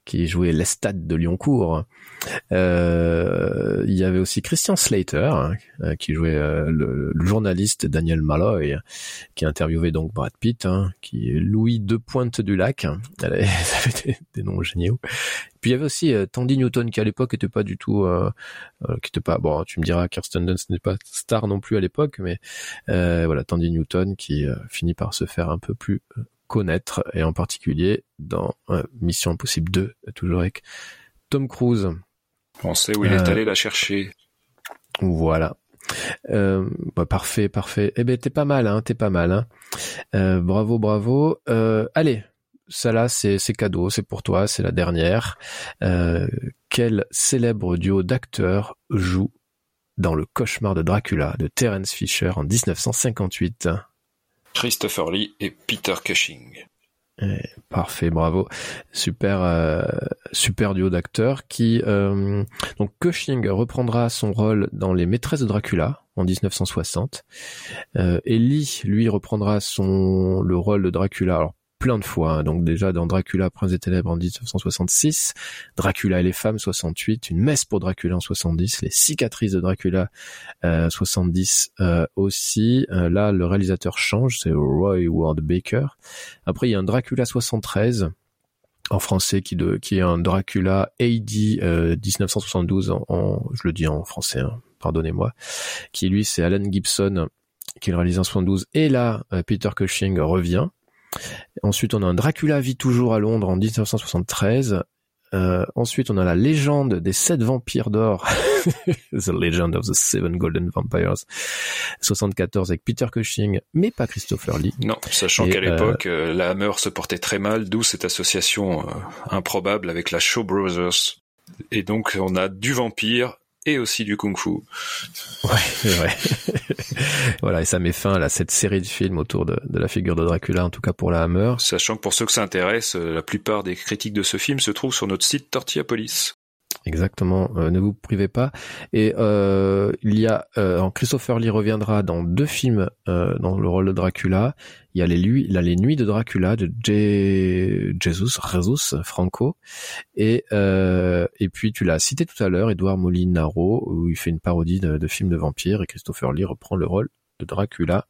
qui jouait Lestat de Lyoncourt. Euh, il y avait aussi Christian Slater hein, qui jouait euh, le, journaliste Daniel Malloy qui interviewait donc Brad Pitt, hein, qui est Louis de Pointe du Lac. Ça avait des, noms géniaux. Puis il y avait aussi euh, Tandy Newton qui à l'époque était pas du tout, euh, qui était pas bon. Tu me diras, Kirsten Dunst n'est pas star non plus à l'époque, mais voilà Tandy Newton qui finit par se faire un peu plus connaître, et en particulier dans euh, Mission Impossible 2, toujours avec Tom Cruise. On sait où il est euh, allé la chercher. Voilà. Euh, bah, parfait, parfait. Eh ben t'es pas mal, hein, t'es pas mal. Hein. Euh, bravo, bravo. Euh, allez, ça là, c'est cadeau, c'est pour toi, c'est la dernière. quel célèbre duo d'acteurs joue dans le cauchemar de Dracula de Terence Fisher en 1958 Christopher Lee et Peter Cushing. Eh, parfait, bravo. Super, euh, super duo d'acteurs qui euh, donc Cushing reprendra son rôle dans Les Maîtresses de Dracula en 1960 euh, et Lee lui reprendra son le rôle de Dracula. Plein de fois. Hein. Donc déjà dans Dracula, Prince des Ténèbres en 1966, Dracula et les femmes 68, une messe pour Dracula en 70, les cicatrices de Dracula euh, 70 euh, aussi. Euh, là, le réalisateur change, c'est Roy Ward Baker. Après, il y a un Dracula 73 en français qui, est un Dracula AD 1972 en, je le dis en français, hein, pardonnez-moi, qui lui c'est Alan Gibson qui le réalise en 72 et là Peter Cushing revient Ensuite, on a un Dracula vit toujours à Londres en 1973. Euh, ensuite, on a la légende des sept vampires d'or, The Legend of the Seven Golden Vampires, 74 avec Peter Cushing, mais pas Christopher Lee. Non, sachant qu'à l'époque, euh, la Hammer se portait très mal, d'où cette association euh, improbable avec la Shaw Brothers. Et donc, on a du vampire et aussi du kung-fu. Ouais, vrai. voilà, et ça met fin à cette série de films autour de, la figure de Dracula, en tout cas pour la Hammer. Sachant que pour ceux que ça intéresse, euh, la plupart des critiques de ce film se trouvent sur notre site Tortillapolis. Exactement, euh, ne vous privez pas. Et euh, il y a, euh, Christopher Lee reviendra dans deux films dans le rôle de Dracula. Il y a les, lui, il a les Nuits de Dracula de Jesus, Jesus Franco, et et puis tu l'as cité tout à l'heure, Edouard Molinaro, où il fait une parodie de, de film de vampire et Christopher Lee reprend le rôle de Dracula.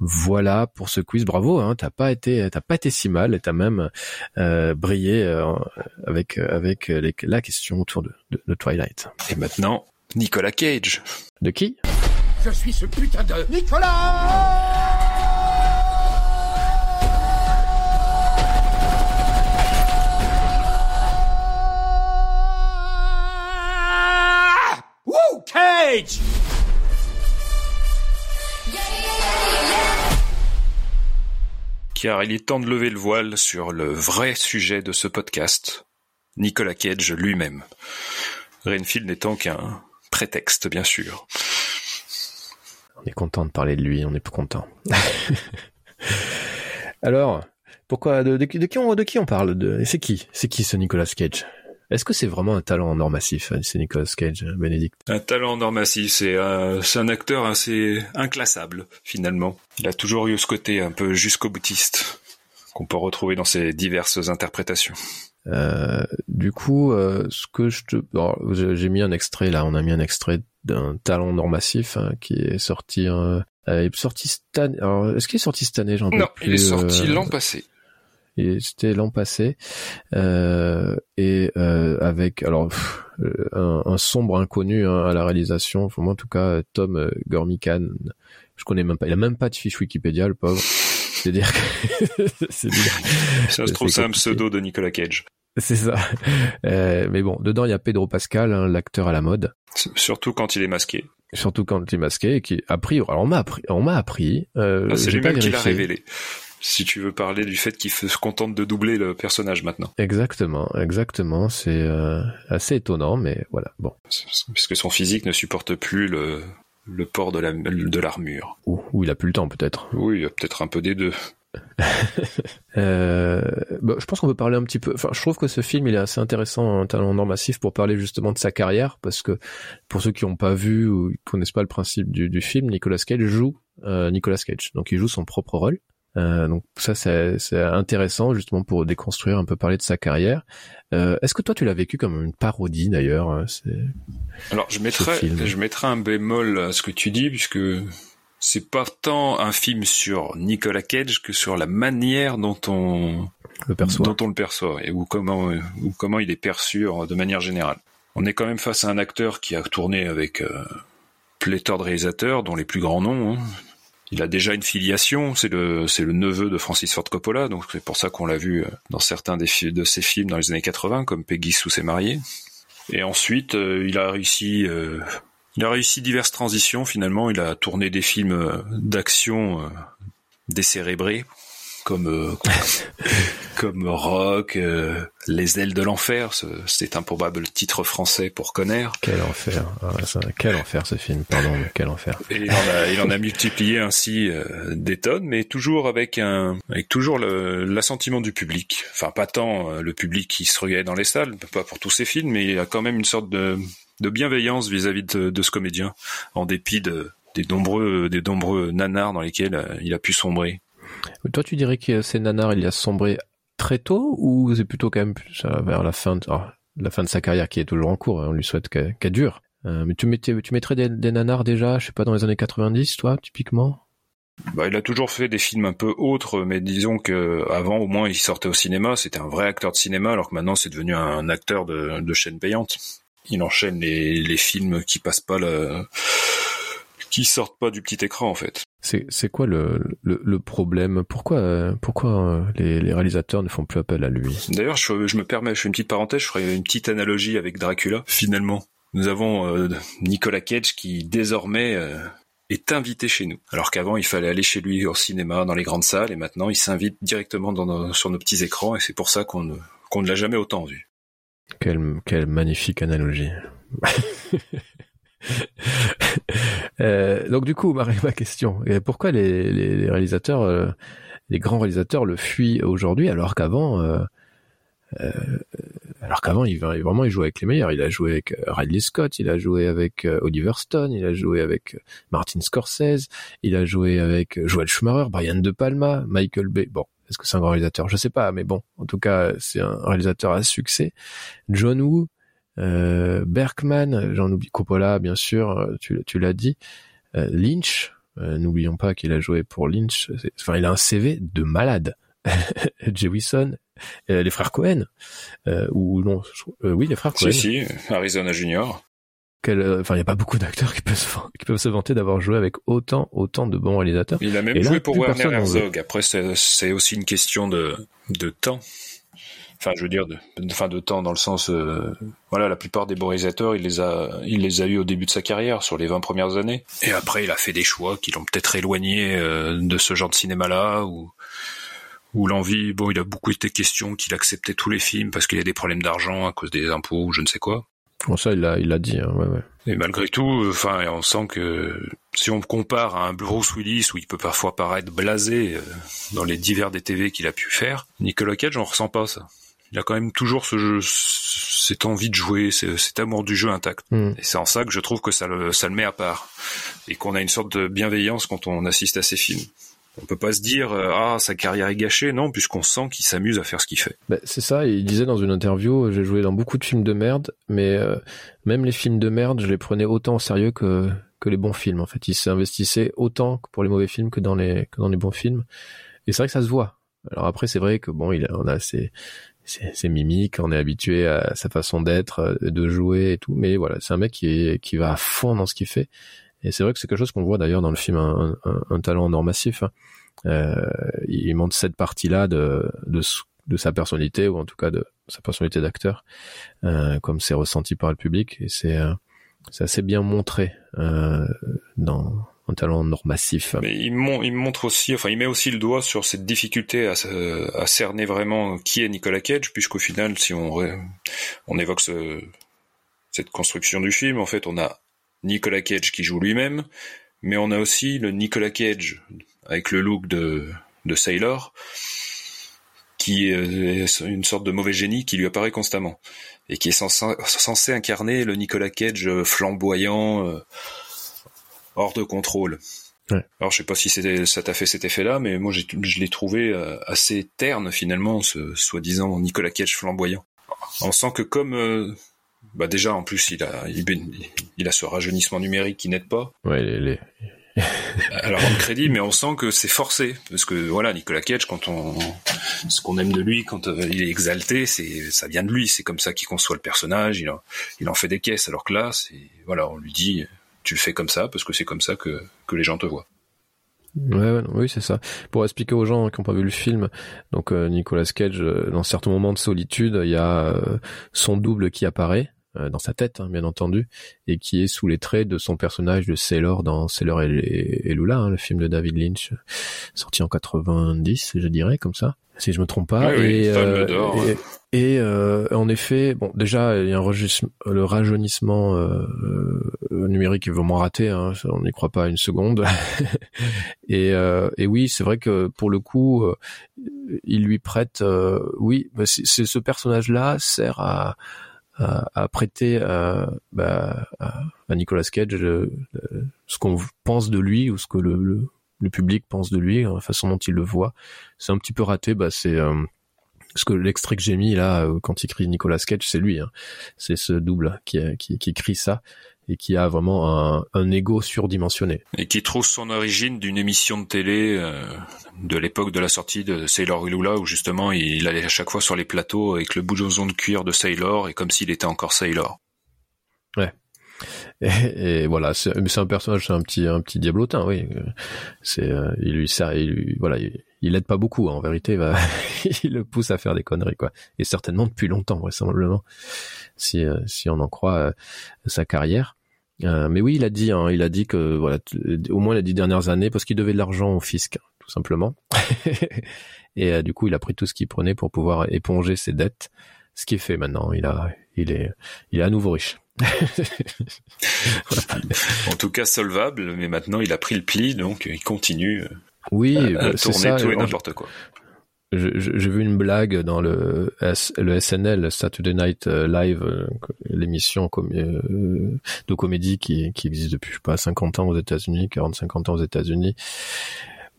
Voilà pour ce quiz, bravo. Hein, t'as pas été, t'as pas été si mal, et t'as même euh, brillé euh, avec avec la question autour de, de, Twilight. Et maintenant, Nicolas Cage. De qui? Je suis ce putain de Nicolas. Woo, Cage car il est temps de lever le voile sur le vrai sujet de ce podcast, Nicolas Cage lui-même. Renfield n'étant qu'un prétexte, bien sûr. On est content de parler de lui, on est plus content. Alors, de, qui on parle C'est qui C'est qui ce Nicolas Cage? Est-ce que c'est vraiment un talent en or massif, euh, c'est Nicolas Cage, euh, Benedict Un talent en or massif, c'est un, un acteur assez inclassable, finalement. Il a toujours eu ce côté un peu jusqu'au boutiste qu'on peut retrouver dans ses diverses interprétations. Euh, du coup, euh, ce que je te, j'ai mis un extrait là, on a mis un extrait d'un talent en or massif hein, qui est sorti, euh, il est sorti cette année. Alors, est-ce qu'il est sorti cette année? Non, il est sorti l'an passé c'était l'an passé. Euh, et euh, avec alors un, un, sombre inconnu hein, à la réalisation. Enfin, en tout cas Tom euh, Gormican je connais même pas. Il a même pas de fiche Wikipédia le pauvre. C'est dire que c'est ça se trouve c'est un pseudo de Nicolas Cage. C'est ça. Euh, mais bon dedans il y a Pedro Pascal hein, l'acteur à la mode. Surtout quand il est masqué. Surtout quand il est masqué et qui a pris alors on m'a appris on m'a appris euh, ah, c'est lui-même qui l'a révélé si tu veux parler du fait qu'il se contente de doubler le personnage maintenant. Exactement, exactement. C'est euh, assez étonnant, mais voilà. Bon. Parce que son physique ne supporte plus le, le port de la de l'armure. Ou, ou il a plus le temps peut-être. Oui, il y a peut-être un peu des deux. euh, bah, je pense qu'on peut parler un petit peu. Enfin, je trouve que ce film il est assez intéressant, un talent normatif pour parler justement de sa carrière, parce que pour ceux qui n'ont pas vu ou qui connaissent pas le principe du, du film, Nicolas Cage joue euh, Nicolas Cage, donc il joue son propre rôle. Euh, donc ça c'est intéressant justement pour déconstruire un peu parler de sa carrière. Euh, Est-ce que toi tu l'as vécu comme une parodie d'ailleurs euh, Alors je mettrais je mettrais un bémol à ce que tu dis puisque c'est pas tant un film sur Nicolas Cage que sur la manière dont on le perçoit, dont on le perçoit et ou comment ou comment il est perçu de manière générale. On est quand même face à un acteur qui a tourné avec euh, pléthore de réalisateurs, dont les plus grands noms. Hein. Il a déjà une filiation, c'est le c'est le neveu de Francis Ford Coppola, donc c'est pour ça qu'on l'a vu euh, dans certains de ses films dans les années 80, comme Peggy Sue s'est mariée. Et ensuite, euh, il a réussi euh, il a réussi diverses transitions. Finalement, il a tourné des films d'action décérébrés, comme euh, comme Rock, euh, Les ailes de l'enfer, c'est un probable titre français pour Conner. Quel enfer, ah, ça, quel enfer ce film, pardon, quel enfer. Et il en a, il en a multiplié ainsi euh, des tonnes, mais toujours avec un, avec toujours l'assentiment du public. Enfin, pas tant le public qui se regardait dans les salles, pas pour tous ses films, mais il y a quand même une sorte de, de bienveillance vis-à-vis de, de, ce comédien, en dépit de, des nombreux, des nombreux nanars dans lesquels il a pu sombrer. Toi, tu dirais que c'est nanar, il a sombré très tôt ou c'est plutôt quand même plus vers la fin de, oh, la fin de sa carrière qui est toujours en cours, hein, on lui souhaite qu'elle dure. Euh, mais tu, mettrais des, des, nanars déjà, je sais pas, dans les années 90, toi, typiquement? Bah, il a toujours fait des films un peu autres, mais disons que avant au moins il sortait au cinéma, c'était un vrai acteur de cinéma, alors que maintenant c'est devenu un acteur de, chaîne payante. Il enchaîne les, les films qui passent pas le, qui sortent pas du petit écran en fait. C'est quoi le, le, le, problème? Pourquoi pourquoi euh, les, les, réalisateurs ne font plus appel à lui? D'ailleurs, je, je, me permets, je fais une petite parenthèse, je ferai une petite analogie avec Dracula. Finalement, nous avons euh, Nicolas Cage qui désormais euh, est invité chez nous, alors qu'avant il fallait aller chez lui au cinéma, dans les grandes salles, et maintenant il s'invite directement dans nos, sur nos petits écrans, et c'est pour ça qu'on ne, qu'on ne l'a jamais autant vu. Quelle, quelle magnifique analogie. euh, donc du coup, ma, ma question, pourquoi les, réalisateurs, euh, les grands réalisateurs le fuient aujourd'hui alors qu'avant, euh, euh, alors qu'avant, il, vraiment, il jouait avec les meilleurs. Il a joué avec Ridley Scott, il a joué avec Oliver Stone, il a joué avec Martin Scorsese, il a joué avec Joel Schumacher, Brian De Palma, Michael Bay. Bon, est-ce que c'est un grand réalisateur? Je sais pas, mais bon, en tout cas, c'est un réalisateur à succès. John Woo, euh, Bergman, j'en oublie Coppola bien sûr, euh, tu, tu l'as dit, euh, Lynch, euh, n'oublions pas qu'il a joué pour Lynch, enfin il a un CV de malade. Jewison, les frères Cohen, ou non, oui les frères Cohen. Si si, Arizona Junior. Enfin, il n'y a pas beaucoup d'acteurs qui peuvent se, qui peuvent se vanter d'avoir joué avec autant, autant de bons réalisateurs. Il a même joué pour Werner Herzog. Après, c'est aussi une question de, de temps. Enfin, je veux dire, de, fin de temps dans le sens, euh, voilà, la plupart des bons il les a, il les a eu au début de sa carrière, sur les 20 premières années. Et après, il a fait des choix qui l'ont peut-être éloigné euh, de ce genre de cinéma-là, ou ou l'envie, bon, il a beaucoup été question qu'il acceptait tous les films parce qu'il y a des problèmes d'argent à cause des impôts ou je ne sais quoi. Bon, ça, il l'a, il l'a dit, hein, ouais, ouais. Et malgré tout, enfin, on sent que si on compare à un Bruce Willis où il peut parfois paraître blasé euh, dans les divers DTV qu'il a pu faire, Nicolas Cage, on ressent pas ça il a quand même toujours ce jeu, cette envie de jouer, cet amour du jeu intact. Mm. Et c'est en ça que je trouve que ça le, ça le met à part. Et qu'on a une sorte de bienveillance quand on assiste à ces films. On peut pas se dire euh, ah sa carrière est gâchée, non, puisqu'on sent qu'il s'amuse à faire ce qu'il fait. Bah, c'est ça. Il disait dans une interview, j'ai joué dans beaucoup de films de merde, mais euh, même les films de merde, je les prenais autant au sérieux que que les bons films. En fait, il s'investissait autant pour les mauvais films que dans les que dans les bons films. Et c'est vrai que ça se voit. Alors après, c'est vrai que bon, il a, on a ses, c'est mimique, on est habitué à sa façon d'être, euh, de jouer et tout. Mais voilà, c'est un mec qui, qui va à fond dans ce qu'il fait. Et c'est vrai que c'est quelque chose qu'on voit d'ailleurs dans le film Un, un, un talent en massif. Hein. Euh, il montre cette partie-là de, de, de, sa personnalité, ou en tout cas de sa personnalité d'acteur, euh, comme c'est ressenti par le public. Et c'est euh, assez bien montré euh, dans, un talent normatif. Mais il, il montre aussi, enfin, il met aussi le doigt sur cette difficulté à, à cerner vraiment qui est Nicolas Cage, puisqu'au final, si on, on évoque ce, cette construction du film, en fait, on a Nicolas Cage qui joue lui-même, mais on a aussi le Nicolas Cage avec le look de, de Sailor, qui est une sorte de mauvais génie qui lui apparaît constamment et qui est censé, incarner le Nicolas Cage flamboyant, euh, hors de contrôle. Alors je sais pas si ça t'a fait cet effet-là, mais moi je l'ai trouvé euh, assez terne finalement, ce soi-disant Nicolas Cage flamboyant. On sent que comme euh, bah déjà en plus il a il, a ce rajeunissement numérique qui n'aide pas. Ouais, les, alors on crédit, mais on sent que c'est forcé parce que voilà, Nicolas Cage, quand on ce qu'on aime de lui, quand euh, il est exalté, c'est ça vient de lui, c'est comme ça qu'il conçoit le personnage. Il en, il en fait des caisses, alors que là, c'est voilà, on lui dit tu fais comme ça parce que c'est comme ça que que les gens te voient. Ouais, oui, c'est ça. Pour expliquer aux gens qui n'ont pas vu le film, donc euh, Nicolas Cage, euh, dans certains moments de solitude, il y a son double qui apparaît, euh, dans sa tête, hein, bien entendu, et qui est sous les traits de son personnage de Sailor dans Sailor et, Lula, hein, le film de David Lynch, sorti en 90, je dirais, comme ça, si je me trompe pas. et, euh, et, euh, en effet, bon, déjà, il y a un le rajeunissement numérique est vraiment raté, hein, on n'y croit pas une seconde. et, et oui, c'est vrai que pour le coup, il lui prête, oui, c'est ce personnage-là sert à à, prêter à, bah, à, Nicolas Cage ce qu'on pense de lui ou ce que le, le, public pense de lui, la façon dont il le voit. C'est un petit peu raté, bah c'est euh, ce que l'extrait que j'ai mis là euh, quand il crie Nicolas Cage, c'est lui, hein. c'est ce double qui, qui, qui crie ça et qui a vraiment un, un ego surdimensionné. Et qui trouve son origine d'une émission de télé euh, de l'époque de la sortie de Sailor Lula où justement il allait à chaque fois sur les plateaux avec le bouillon de cuir de Sailor et comme s'il était encore Sailor. Ouais. Et, voilà, c'est un personnage, c'est un petit un petit diablotin, oui. C'est euh, il lui sert, il lui, voilà, il, aide pas beaucoup hein. en vérité, il, il le pousse à faire des conneries quoi. Et certainement depuis longtemps vraisemblablement, si euh, si on en croit euh, sa carrière. mais oui, il a dit, hein, il a dit que voilà, au moins les dix dernières années, parce qu'il devait de l'argent au fisc, tout simplement. et du coup, il a pris tout ce qu'il prenait pour pouvoir éponger ses dettes, ce qui est fait maintenant. Il a, il est, il est à nouveau riche. en tout cas solvable, mais maintenant il a pris le pli, donc il continue. Oui, à, bah, tourner tout et n'importe quoi. J'ai vu une blague dans le, le SNL, Saturday Night euh, Live, euh, l'émission euh, de comédie qui, qui existe depuis, je sais pas, 50 ans aux États-Unis, 40-50 ans aux États-Unis,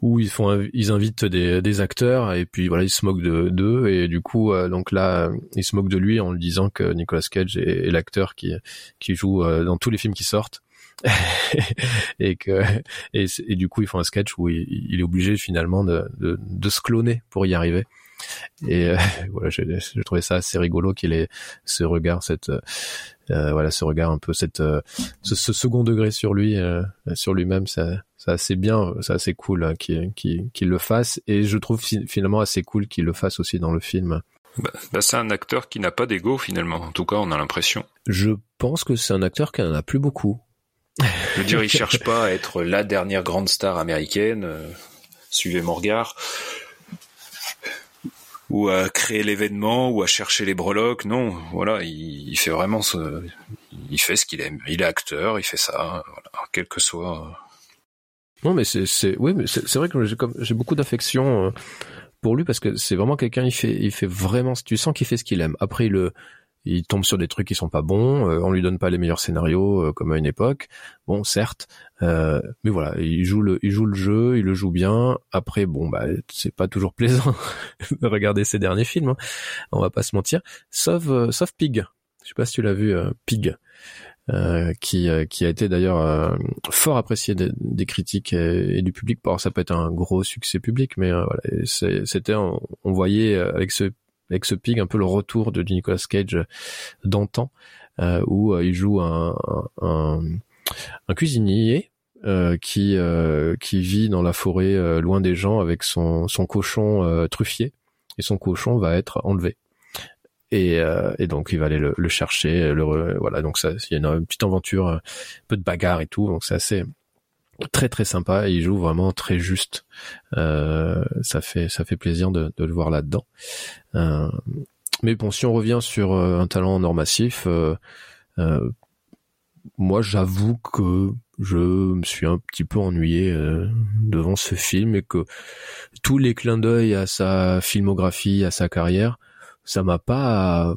où ils font ils invitent des, des acteurs et puis voilà ils se moquent de d'eux et du coup euh, donc là ils se moquent de lui en lui disant que Nicolas Cage est, l'acteur qui qui joue euh, dans tous les films qui sortent et que et, et, du coup ils font un sketch où il, il est obligé finalement de, de, de se cloner pour y arriver et euh, voilà j'ai trouvé ça assez rigolo qu'il ait ce regard cette euh, voilà ce regard un peu cette ce, ce, second degré sur lui sur lui-même ça c'est assez bien, c'est assez cool hein, qu'il le fasse et je trouve finalement assez cool qu'il le fasse aussi dans le film. Bah, bah, c'est un acteur qui n'a pas d'ego finalement, en tout cas on a l'impression. Je pense que c'est un acteur qui en a plus beaucoup. Je veux dire, il cherche pas à être la dernière grande star américaine, euh, suivez mon regard, ou à créer l'événement, ou à chercher les breloques, non, voilà, il, il fait vraiment ce, il fait ce qu'il aime, il est acteur, il fait ça, voilà, quel que soit non, mais c'est, c'est, oui, mais c'est, vrai que j'ai comme, j'ai beaucoup d'affection euh, pour lui parce que c'est vraiment quelqu'un, il fait, il fait vraiment, tu sens qu'il fait ce qu'il aime. Après, il, il tombe sur des trucs qui sont pas bons, euh, on lui donne pas les meilleurs scénarios euh, comme à une époque. Bon, certes, mais voilà, il joue le, il joue le jeu, il le joue bien. Après, bon, bah, c'est pas toujours plaisant de regarder ses derniers films. Hein. On va pas se mentir. Sauf, sauf Pig. Je sais pas si tu l'as vu, Pig. Euh, qui, euh, qui a été d'ailleurs euh, fort apprécié des, critiques et, du public. Alors ça peut être un gros succès public, mais voilà, c'était on, voyait avec ce avec ce pig un peu le retour de Nicolas Cage d'antan, où il joue un, un, un cuisinier qui qui vit dans la forêt loin des gens avec son son cochon truffier. Et son cochon va être enlevé. Et, euh, et, donc il va aller le, le chercher le voilà. Donc ça il y a une, petite aventure un peu de bagarre et tout. Donc c'est assez très très sympa. Et il joue vraiment très juste. Euh, ça fait ça fait plaisir de, le voir là-dedans. Euh, mais bon, si on revient sur euh, un talent en or massif, euh, moi j'avoue que je me suis un petit peu ennuyé devant ce film et que tous les clins d'œil à sa filmographie, à sa carrière, ça m'a pas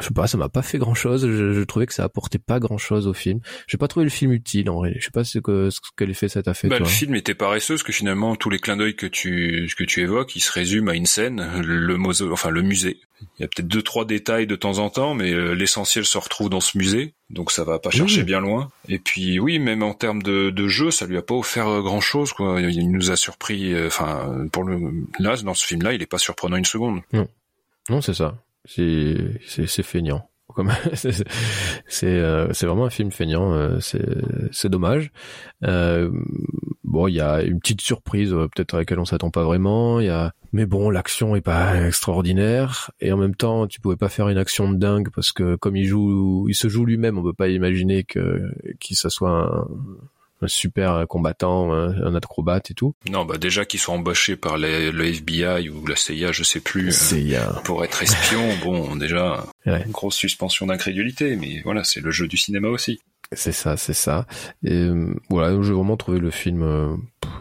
je sais pas, ça m'a pas fait grand chose. Je, je, trouvais que ça apportait pas grand chose au film. J'ai pas trouvé le film utile en vrai. Je sais pas ce que ce quel effet ça t'a fait. Bah, toi. le film était paresseux parce que finalement tous les clins d'œil que tu que tu évoques, ils se résument à une scène, le mauso, enfin le musée. Il y a peut-être deux trois détails de temps en temps, mais euh, l'essentiel se retrouve dans ce musée, donc ça va pas chercher Oui. bien loin. Et puis oui, même en termes de, de jeu, ça lui a pas offert grand chose. Quoi. Il nous a surpris. euh, Enfin, pour le là dans ce film-là, il est pas surprenant une seconde. Non, c'est ça. C'est c'est feignant. Euh, c'est vraiment un film feignant. euh, c'est c'est dommage. Euh, bon, il y a une petite surprise euh, peut-être à laquelle on s'attend pas vraiment. Il y a mais bon, l'action est pas extraordinaire et en même temps, tu pouvais pas faire une action de dingue parce que comme il joue, il se joue lui-même, on peut pas imaginer que qu'il ça soit un, un super combattant, un, un acrobate et tout. Non, bah déjà qu'ils soient embauchés par les- le FBI ou la CIA, je sais plus. euh, C'est il y a pour être espion, bon, déjà, Ouais. une grosse suspension d'incrédulité, mais voilà, c'est le jeu du cinéma aussi. C'est ça, c'est ça. Et euh, voilà, j'ai vraiment trouvé le film euh,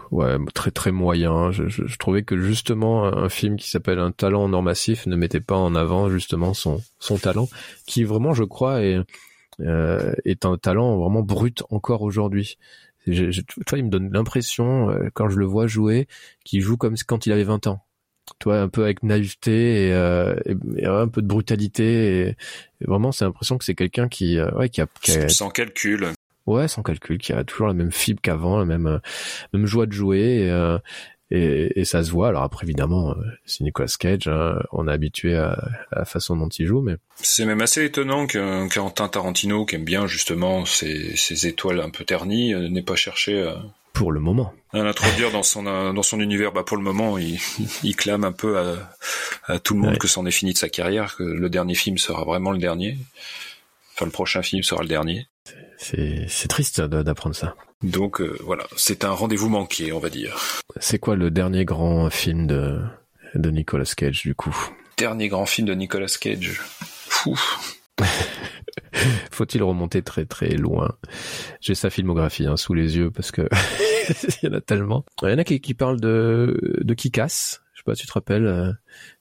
ouais très très moyen. Je, je, je trouvais que justement un film qui s'appelle Un talent en or massif ne mettait pas en avant justement son son talent, qui vraiment je crois est euh, est un talent vraiment brut encore aujourd'hui. Je, vois, il me donne l'impression euh, quand je le vois jouer qu'il joue comme quand il avait 20 ans. Tu vois, un peu avec naïveté et, euh, et, et un peu de brutalité. Et, et vraiment, c'est l'impression que c'est quelqu'un qui, euh, ouais, qui a, qui a, Sans calcul. Ouais, sans calcul, qui a toujours la même fibre qu'avant, la même, euh, même joie de jouer, et, euh, et, ça se voit. Alors après, évidemment, euh, c'est Nicolas Cage, hein, on est habitué à, à la façon dont il joue, mais C'est même assez étonnant qu'un Quentin Tarantino, qui aime bien justement ces, ces étoiles un peu ternies, euh, n'ait pas cherché à, pour le moment. à l'introduire dans son euh, dans son univers. Bah pour le moment, il, il clame un peu à, à tout le monde Ouais. que c'en est fini de sa carrière, que le dernier film sera vraiment le dernier. Enfin, le prochain film sera le dernier. C'est, triste de- d'apprendre ça. Donc euh, voilà, c'est un rendez-vous manqué, on va dire. C'est quoi le dernier grand film de, de Nicolas Cage, du coup? Dernier grand film de Nicolas Cage. Fou. Faut-il remonter très très loin? J'ai sa filmographie hein, sous les yeux parce que il y en a tellement. Il y en a qui, qui parlent de de Kikas. Je sais pas, si tu te rappelles euh,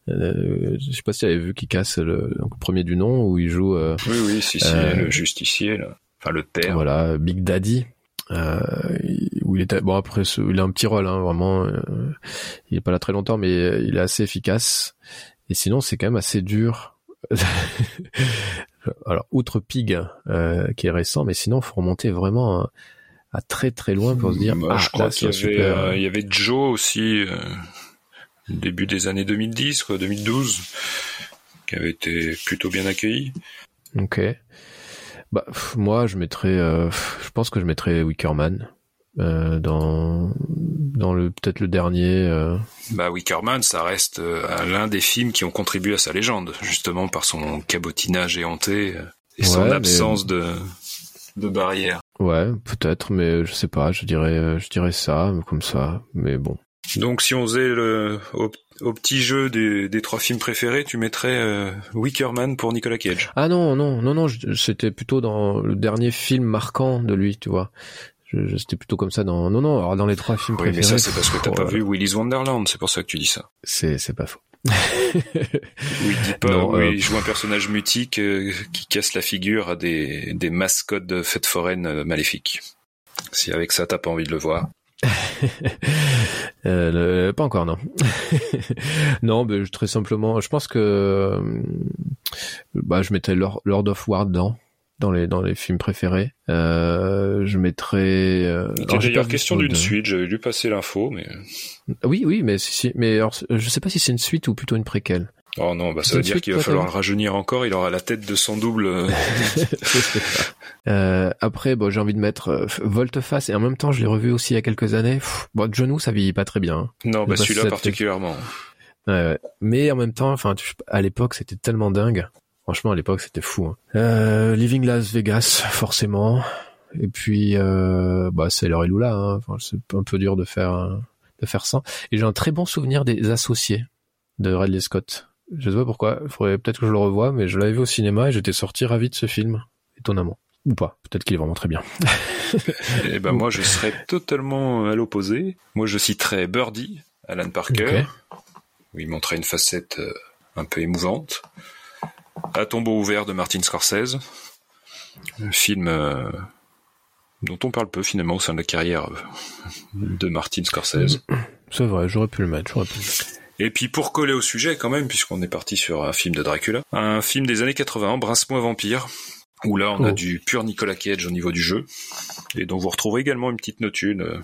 euh, Je sais pas si tu avais vu le, donc, le premier du nom où il joue euh, Oui, oui, si, si, Euh, le justicier, là. Enfin, le père. voilà Big Daddy. Euh, où il était bon après il a un petit rôle hein, vraiment euh, il est pas là très longtemps mais euh, il est assez efficace et sinon c'est quand même assez dur alors outre Pig euh, qui est récent mais sinon faut remonter vraiment à, à très très loin pour se dire ah je crois qu'il y super euh, y avait Joe aussi, début des années 2010, quoi, 2012, qui avait été plutôt bien accueilli. ok bah pff, moi je mettrais euh, pff, je pense que je mettrais Wickerman euh, dans dans le peut-être le dernier euh, Bah, Wickerman, ça reste euh, l'un des films qui ont contribué à sa légende, justement par son cabotinage éhonté euh, et son mais- absence de, de barrière. Ouais, peut-être, mais je sais pas. Je dirais, je dirais ça comme ça. Mais bon. Donc, si on faisait le, au, au petit jeu des, des trois films préférés, tu mettrais euh, Wickerman pour Nicolas Cage. Ah non, non, non, non. C'était plutôt dans le dernier film marquant de lui, tu vois. Je, je- c'était plutôt comme ça dans. Non, non. Alors dans les trois films Oui, mais préférés. ça, c'est parce que t'as pff, pas oh, vu Willy's Wonderland, c'est pour ça que tu dis ça. C'est, c'est pas faux. Où il dit pas, Non, où euh, il joue un personnage mutique euh, qui casse la figure à des, des mascottes de fêtes foraines euh, maléfiques. Si avec ça t'as pas envie de le voir. Euh, le- pas encore, non. non, mais très simplement, je pense que euh, bah, je mettrais Lord, Lord of War dedans, dans les dans les films préférés. Euh, je mettrais. Euh, Il alors, était j'ai d'ailleurs question d'une deux. suite, j'avais lu passer l'info, mais... Oui, oui, mais si, si- mais alors, je sais pas si c'est une suite ou plutôt une préquelle. Oh non, bah ça veut dire qu'il va falloir le rajeunir encore, il aura la tête de son double. euh, après, bon, j'ai envie de mettre euh, Volteface et en même temps, je l'ai revu aussi il y a quelques années. Pff, bon, Woo, ça vieillit pas très bien. hein. Non, bah celui-là particulièrement. Ouais, ouais. Mais en même temps, enfin, à l'époque, c'était tellement dingue. Franchement, à l'époque, c'était fou. hein. Euh, Living Las Vegas, forcément. Et puis, euh, bah, c'est l'heure et Lula. Hein. Enfin, c'est un peu dur de faire de faire ça. Et j'ai un très bon souvenir des associés de Ridley Scott. Je sais pas pourquoi. Il faudrait peut-être que je le revoie, mais je l'avais vu au cinéma et j'étais sorti ravi de ce film, étonnamment. Ou pas. Peut-être qu'il est vraiment très bien. Eh ben moi, je serais totalement à l'opposé. Moi, je citerais Birdie, Alan Parker, Ok. où il montrait une facette euh, un peu émouvante. À tombeau ouvert de Martin Scorsese, un film euh, dont on parle peu finalement au sein de la carrière euh, de Martin Scorsese. C'est vrai, j'aurais pu le mettre, j'aurais pu le mettre. Et puis pour coller au sujet quand même, puisqu'on est parti sur un film de Dracula, un film des années 80, Brince-moi vampire, où là on a Oh. du pur Nicolas Cage au niveau du jeu, et dont vous retrouverez également une petite notune euh,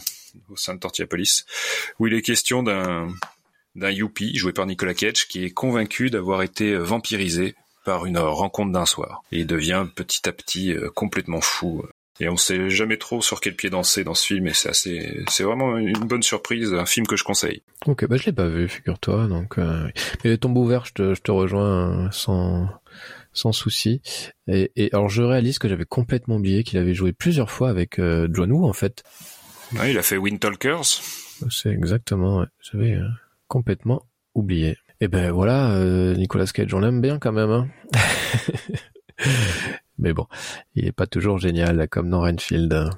au sein de Tortillapolis, où il est question d'un d'un youpi joué par Nicolas Cage qui est convaincu d'avoir été euh, vampirisé par une rencontre d'un soir, et devient petit à petit euh, complètement fou. Et on sait jamais trop sur quel pied danser dans ce film, et c'est assez, c'est vraiment une bonne surprise, un film que je conseille. Ok, bah je l'ai pas vu, figure-toi. Donc, euh, mais tombe ouvert, je te, je te rejoins euh, sans sans souci. Et, et alors je réalise que j'avais complètement oublié qu'il avait joué plusieurs fois avec euh, John Woo en fait. Ouais, il a fait Wind Talkers. C'est exactement, ouais. j'avais euh, complètement oublié. Et ben voilà, Nicolas Cage, on l'aime bien quand même. Hein Mais bon, il est pas toujours génial comme dans Renfield.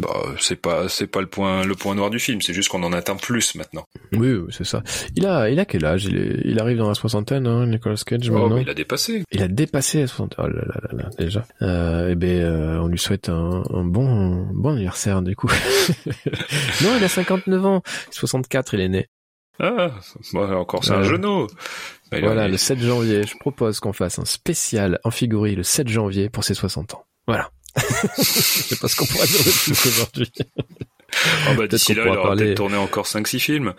Bah, c'est pas, c'est pas le point, le point noir du film. C'est juste qu'on en atteint plus maintenant. Oui, oui, c'est ça. Il a, il a quel âge? Il, est- il arrive dans la soixantaine, hein, Nicolas Cage Oh, maintenant. mais il a dépassé. Il a dépassé la 60. Oh là là là là, déjà. Euh, et ben, euh, on lui souhaite un, un bon, bon anniversaire du coup. non, il a 59 ans. 64, il est né. Ah, bah, encore c'est un Ouais. genou. Bah, il voilà, le 7 janvier. Je propose qu'on fasse un spécial en figurie le 7 janvier pour ses 60 ans. Voilà. Je sais pas ce qu'on pourra dire plus aujourd'hui. Ah, bah, d'ici là, il aura parler- peut-être tourné encore 5-6 films.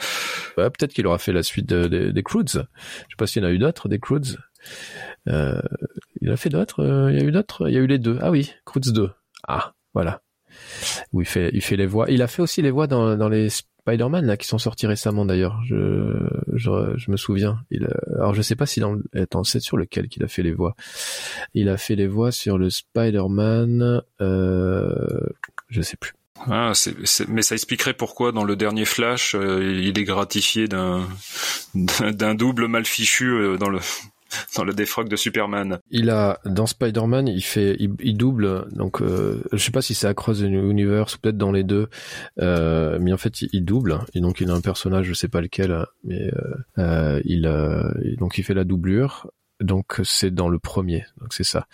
Ouais, peut-être qu'il aura fait la suite de- de- des Croods. Je sais pas s'il y en a eu d'autres, des Croods. Euh, il a fait d'autres. euh, il y a eu d'autres. Il y a eu les deux. Ah oui, Croods 2. Ah, voilà. Où il fait, il fait les voix. Il a fait aussi les voix dans, dans les Spider-Man là qui sont sortis récemment d'ailleurs. Je, je, me souviens. Il, a- alors je sais pas si dans. Attends, c'est sur lequel qu'il a fait les voix. Il a fait les voix sur le Spider-Man. Euh, je sais plus. Ah, mais ça expliquerait pourquoi dans le dernier Flash, euh, il est gratifié d'un, d'un, d'un double mal fichu euh, dans le, dans le défroque de Superman. Il a dans Spider-Man, il fait, il, double. Donc, euh, je sais pas si c'est Across the Universe ou peut-être dans les deux, euh, mais en fait, il, double. Et donc, il a un personnage, je sais pas lequel, mais euh, euh, il, euh, donc il fait la doublure. Donc, c'est dans le premier. Donc, c'est ça.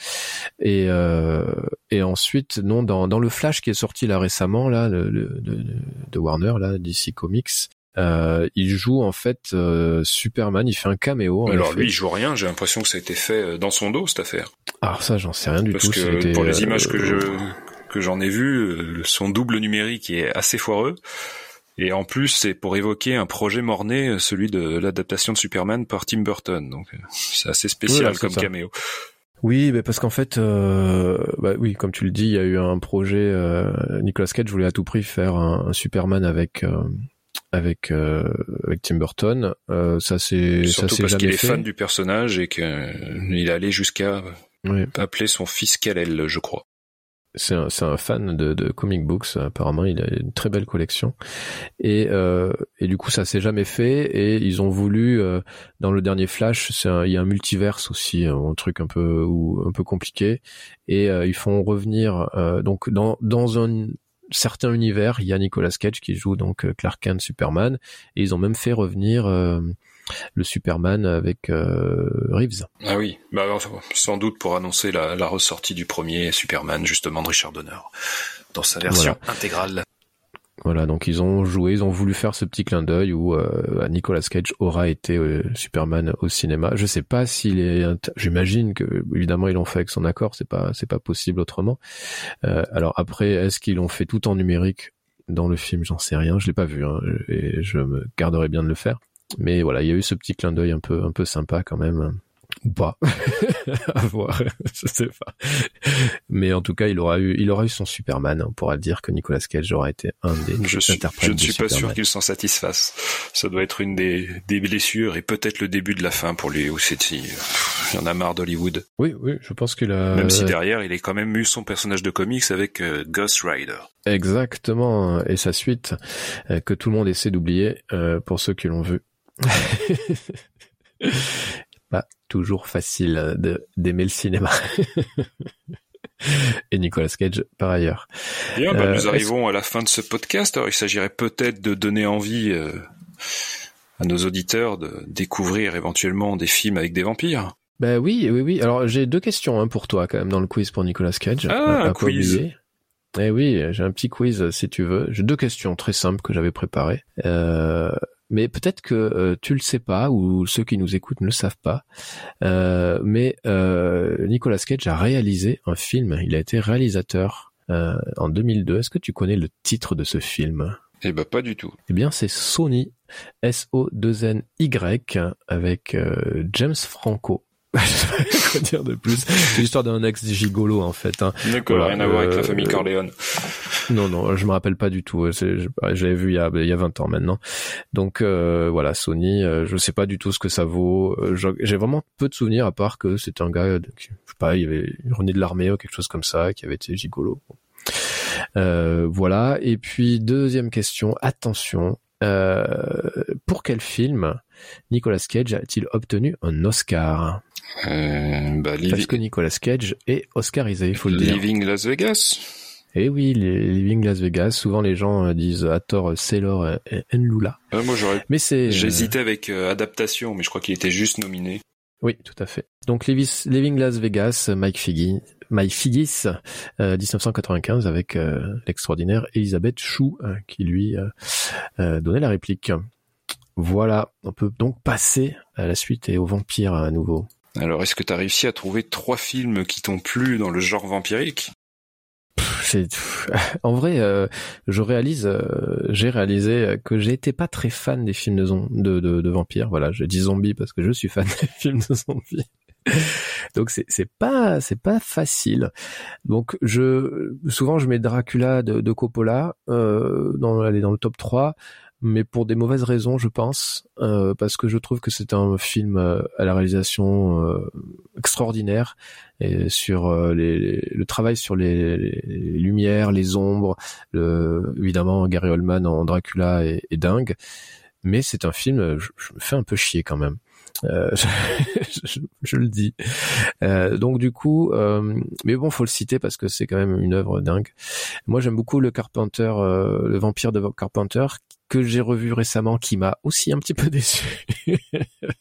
Et euh, et ensuite, non, dans dans le Flash qui est sorti là récemment, là, le, le- de, de Warner, là, DC Comics. Euh, il joue en fait euh, Superman, il fait un caméo. Alors effet. lui, il joue rien. J'ai l'impression que ça a été fait euh, dans son dos cette affaire. Alors ça, j'en sais rien du Parce tout. que c'était, pour les euh, images que je que j'en ai vues, euh, son double numérique est assez foireux. Et en plus, c'est pour évoquer un projet morné, euh, celui de l'adaptation de Superman par Tim Burton. Donc, euh, c'est assez spécial comme ça. caméo. Oui, mais parce qu'en fait, euh, bah oui, comme tu le dis, il y a eu un projet. Euh, Nicolas Cage voulait à tout prix faire un, un Superman avec euh, avec euh, avec Tim Burton. Euh, ça c'est ça s'est parce qu'il est fan du personnage et qu'il est allé jusqu'à Oui. appeler son fils Kal-El, je crois. C'est un, c'est un fan de, de comic books. Apparemment, il a une très belle collection. Et, euh, et du coup, ça s'est jamais fait. Et ils ont voulu, euh, dans le dernier Flash, c'est il y a un multiverse aussi, un truc un peu ou un peu compliqué. Et euh, ils font revenir euh, donc dans dans un certain univers, il y a Nicolas Cage qui joue donc euh, Clark Kent, Superman, et ils ont même fait revenir euh, le Superman avec euh, Reeves. Ah oui, bah, sans doute pour annoncer la, la ressortie du premier Superman, justement, de Richard Donner, dans sa version intégrale. Voilà, donc ils ont joué, ils ont voulu faire ce petit clin d'œil où euh, Nicolas Cage aura été euh, Superman au cinéma. Je sais pas s'il est, j'imagine que évidemment ils l'ont fait avec son accord, c'est pas c'est pas possible autrement. Euh, alors après, est-ce qu'ils l'ont fait tout en numérique dans le film? J'en sais rien, je l'ai pas vu hein, et je me garderais bien de le faire. Mais voilà, il y a eu ce petit clin d'œil un peu un peu sympa quand même. Ou pas, à voir, je sais pas. Mais en tout cas, il aura eu, il aura eu son Superman. On pourra dire que Nicolas Cage aura été un des Je, suis, interprètes je ne suis pas sûr qu'il s'en satisfasse. Ça doit être une des, des blessures et peut-être le début de la fin pour lui. Ou c'est, Il en a marre d'Hollywood. Oui, oui, je pense qu'il a. Même si derrière, il est quand même eu son personnage de comics avec euh, Ghost Rider. Exactement, et sa suite euh, que tout le monde essaie d'oublier euh, pour ceux qui l'ont vu. Pas toujours facile de d'aimer le cinéma. et Nicolas Cage par ailleurs. Bien, bah, nous arrivons à la fin de ce podcast. Alors, il s'agirait peut-être de donner envie à nos auditeurs de découvrir éventuellement des films avec des vampires. Ben oui, oui, oui. Alors j'ai deux questions hein, pour toi quand même dans le quiz pour Nicolas Cage. Ah, un quiz. Eh oui, j'ai un petit quiz si tu veux. J'ai deux questions très simples que j'avais préparées. Euh, mais peut-être que euh, tu le sais pas ou ceux qui nous écoutent ne le savent pas. Euh, mais euh, Nicolas Cage a réalisé un film. Il a été réalisateur euh, en 2002. Est-ce que tu connais le titre de ce film? Eh ben pas du tout. Eh bien c'est Sony S-O-2-N-Y avec euh, James Franco. quoi dire de plus C'est l'histoire d'un ex gigolo en fait. Hein. D'accord, voilà, rien à voir avec la famille Corleone. Non, non, je me rappelle pas du tout. J'avais vu il y, a, il y a 20 ans maintenant. Donc euh, voilà, Sony, euh, je sais pas du tout ce que ça vaut. Euh, j'ai vraiment peu de souvenirs à part que c'était un gars, de, je sais pas, il y avait René de l'armée ou quelque chose comme ça, qui avait été gigolo. Euh, voilà. Et puis deuxième question, attention, euh, pour quel film Nicolas Cage a-t-il obtenu un Oscar? euh, bah, Parce que Nicolas Cage est Oscarisé, il faut le dire. Living Las Vegas eh oui, les Living Las Vegas. Souvent, les gens euh, disent à tort Sailor et. Euh, moi, j'aurais. Mais c'est. J'hésitais avec adaptation, mais je crois qu'il était juste nominé. Oui, tout à fait. Donc Living Las Vegas, Mike Figgy, Figgis, euh, 1995, avec euh, l'extraordinaire Elisabeth Chou, euh, qui lui euh, donnait la réplique. Voilà, on peut donc passer à la suite et aux vampires à nouveau. Alors, est-ce que tu as réussi à trouver trois films qui t'ont plu dans le genre vampirique? En vrai, je réalise, j'ai réalisé que j'étais pas très fan des films de, de, de vampires. Voilà, je dis zombies parce que je suis fan des films de zombies. Donc c'est pas c'est pas facile. Donc je souvent je mets Dracula de, Coppola euh, dans dans le top 3 mais pour des mauvaises raisons, je pense, euh, parce que je trouve que c'est un film euh, à la réalisation euh, extraordinaire et sur les, le travail sur les, lumières, les ombres, le, évidemment Gary Oldman en Dracula est, est dingue, mais c'est un film, je, me fais un peu chier quand même. Euh, je, je, le dis. Euh, donc du coup, euh, mais bon, faut le citer parce que c'est quand même une œuvre dingue. Moi, j'aime beaucoup le Carpenter, euh, le vampire de Carpenter que j'ai revu récemment, qui m'a aussi un petit peu déçu.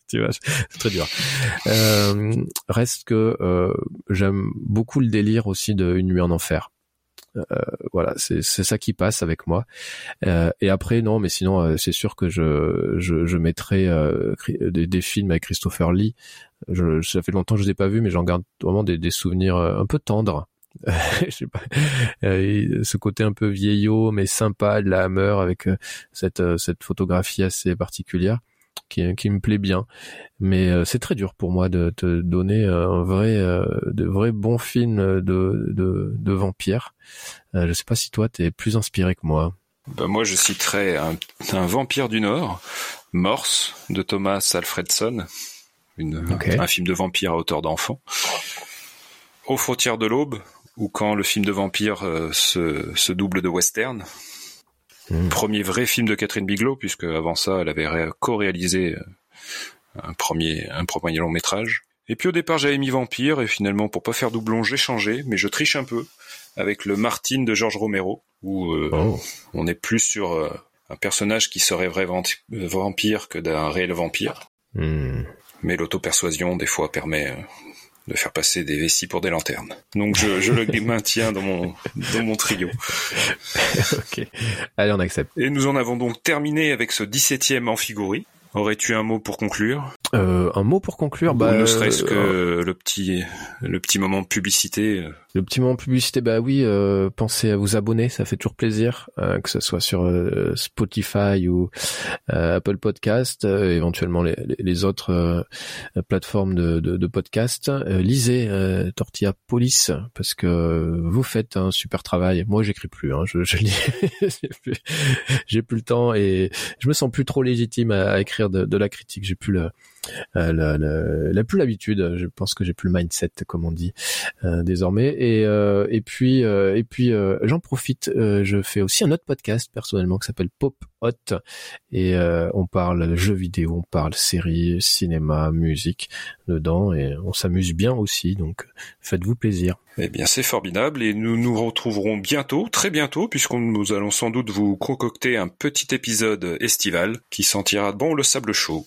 tu vois, c'est très dur. Euh, reste que j'aime beaucoup le délire aussi de Une nuit en enfer. Euh, voilà, c'est ça qui passe avec moi. Euh, et après, non, mais sinon, euh, c'est sûr que je, je, je mettrai des, des, films avec Christopher Lee. Je, ça fait longtemps que je les ai pas vus, mais j'en garde vraiment des, des souvenirs un peu tendres. je sais pas, ce côté un peu vieillot mais sympa de la Hammer avec cette cette photographie assez particulière qui, qui me plaît bien. Mais euh, c'est très dur pour moi de te donner un vrai, euh, de vrais bons films de, de, de vampires. Euh, je sais pas si toi t'es plus inspiré que moi. Bah moi je citerai un, un vampire du Nord, Morse de Thomas Alfredson, une, okay. un film de vampire à hauteur d'enfant. Aux frontières de l'aube, ou quand le film de vampire euh, se, se double de western, Mmh. Premier vrai film de Catherine Bigelow, puisque avant ça, elle avait co-réalisé euh, un premier, un premier long métrage. Et puis au départ, j'avais mis Vampire, et finalement, pour pas faire doublon, j'ai changé, mais je triche un peu avec le Martine de Georges Romero, où euh, oh. on est plus sur euh, un personnage qui serait vrai vampire que d'un réel vampire. Mmh. Mais l'auto-persuasion, des fois, permet de faire passer des vessies pour des lanternes. Donc je, je le maintiens dans mon dans mon trio. ok. Allez, on accepte. Et nous en avons donc terminé avec ce 17e Amphigorie. Aurais-tu un mot pour conclure? Euh, Un mot pour conclure, bah, Ou ne serait-ce que euh, le petit le petit moment publicité. Euh. Le petit moment publicité, bah oui, euh, pensez à vous abonner, ça fait toujours plaisir, que ce soit sur Spotify ou Apple Podcast, éventuellement les, les autres plateformes de, de, de podcast. lisez Tortilla Police parce que vous faites un super travail. Moi, j'écris plus, hein, je, je lis, j'ai plus, plus, le temps et je me sens plus trop légitime à, à écrire de, de la critique. J'ai plus le euh, la, plus l'habitude. Je pense que j'ai plus le mindset, comme on dit euh, désormais. Et euh, et puis et puis j'en profite. je fais aussi un autre podcast personnellement qui s'appelle Pop Hot et on parle jeux vidéo, on parle séries, cinéma, musique dedans et on s'amuse bien aussi. Donc faites-vous plaisir. Eh bien, c'est formidable et nous nous retrouverons bientôt, très bientôt, puisqu'on nous allons sans doute vous concocter un petit épisode estival qui sentira bon le sable chaud.